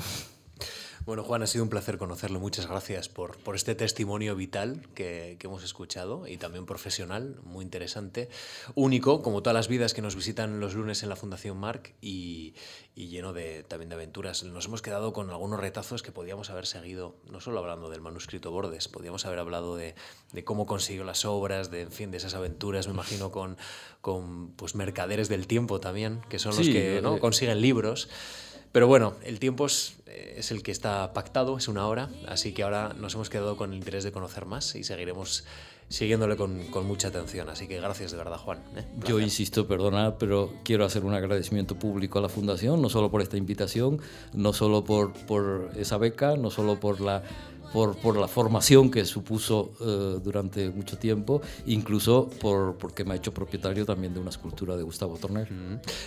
Bueno, Juan, ha sido un placer conocerlo. Muchas gracias por, por este testimonio vital que, que, hemos escuchado y también profesional, muy interesante, único, como todas las vidas que nos visitan los lunes en la Fundación Marc y, y lleno de, también de aventuras. Nos hemos quedado con algunos retazos que podíamos haber seguido, no solo hablando del manuscrito Bordes, podíamos haber hablado de, de cómo consiguió las obras, de, en fin, de esas aventuras, me imagino, con, con pues, mercaderes del tiempo también, que son los que ¿no? consiguen libros. Pero bueno, el tiempo es, es, el que está pactado, es una hora, así que ahora nos hemos quedado con el interés de conocer más y seguiremos siguiéndole con, con mucha atención. Así que gracias de verdad, Juan. ¿eh? Yo insisto, perdonad, pero quiero hacer un agradecimiento público a la Fundación, no solo por esta invitación, no solo por, por esa beca, no solo por la por, por, la formación que supuso eh, durante mucho tiempo, incluso por, porque me ha hecho propietario también de una escultura de Gustavo Torner.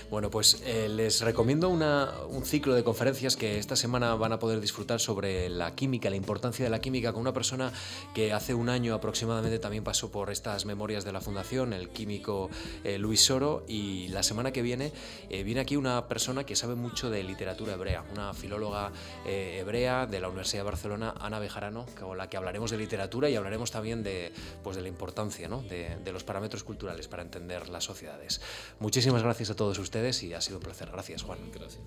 Bueno, pues eh, les recomiendo una, un ciclo de conferencias que esta semana van a poder disfrutar sobre la química, la importancia de la química, con una persona que hace un año aproximadamente también pasó por estas memorias de la Fundación, el químico eh, Luis Soro, y la semana que viene viene aquí una persona que sabe mucho de literatura hebrea, una filóloga hebrea de la Universidad de Barcelona, Ana Bejarano, con la que hablaremos de literatura y hablaremos también de, pues, de la importancia ¿no? de, de, los parámetros culturales para entender las sociedades. Muchísimas gracias a todos ustedes y ha sido un placer. Gracias, Juan. Gracias.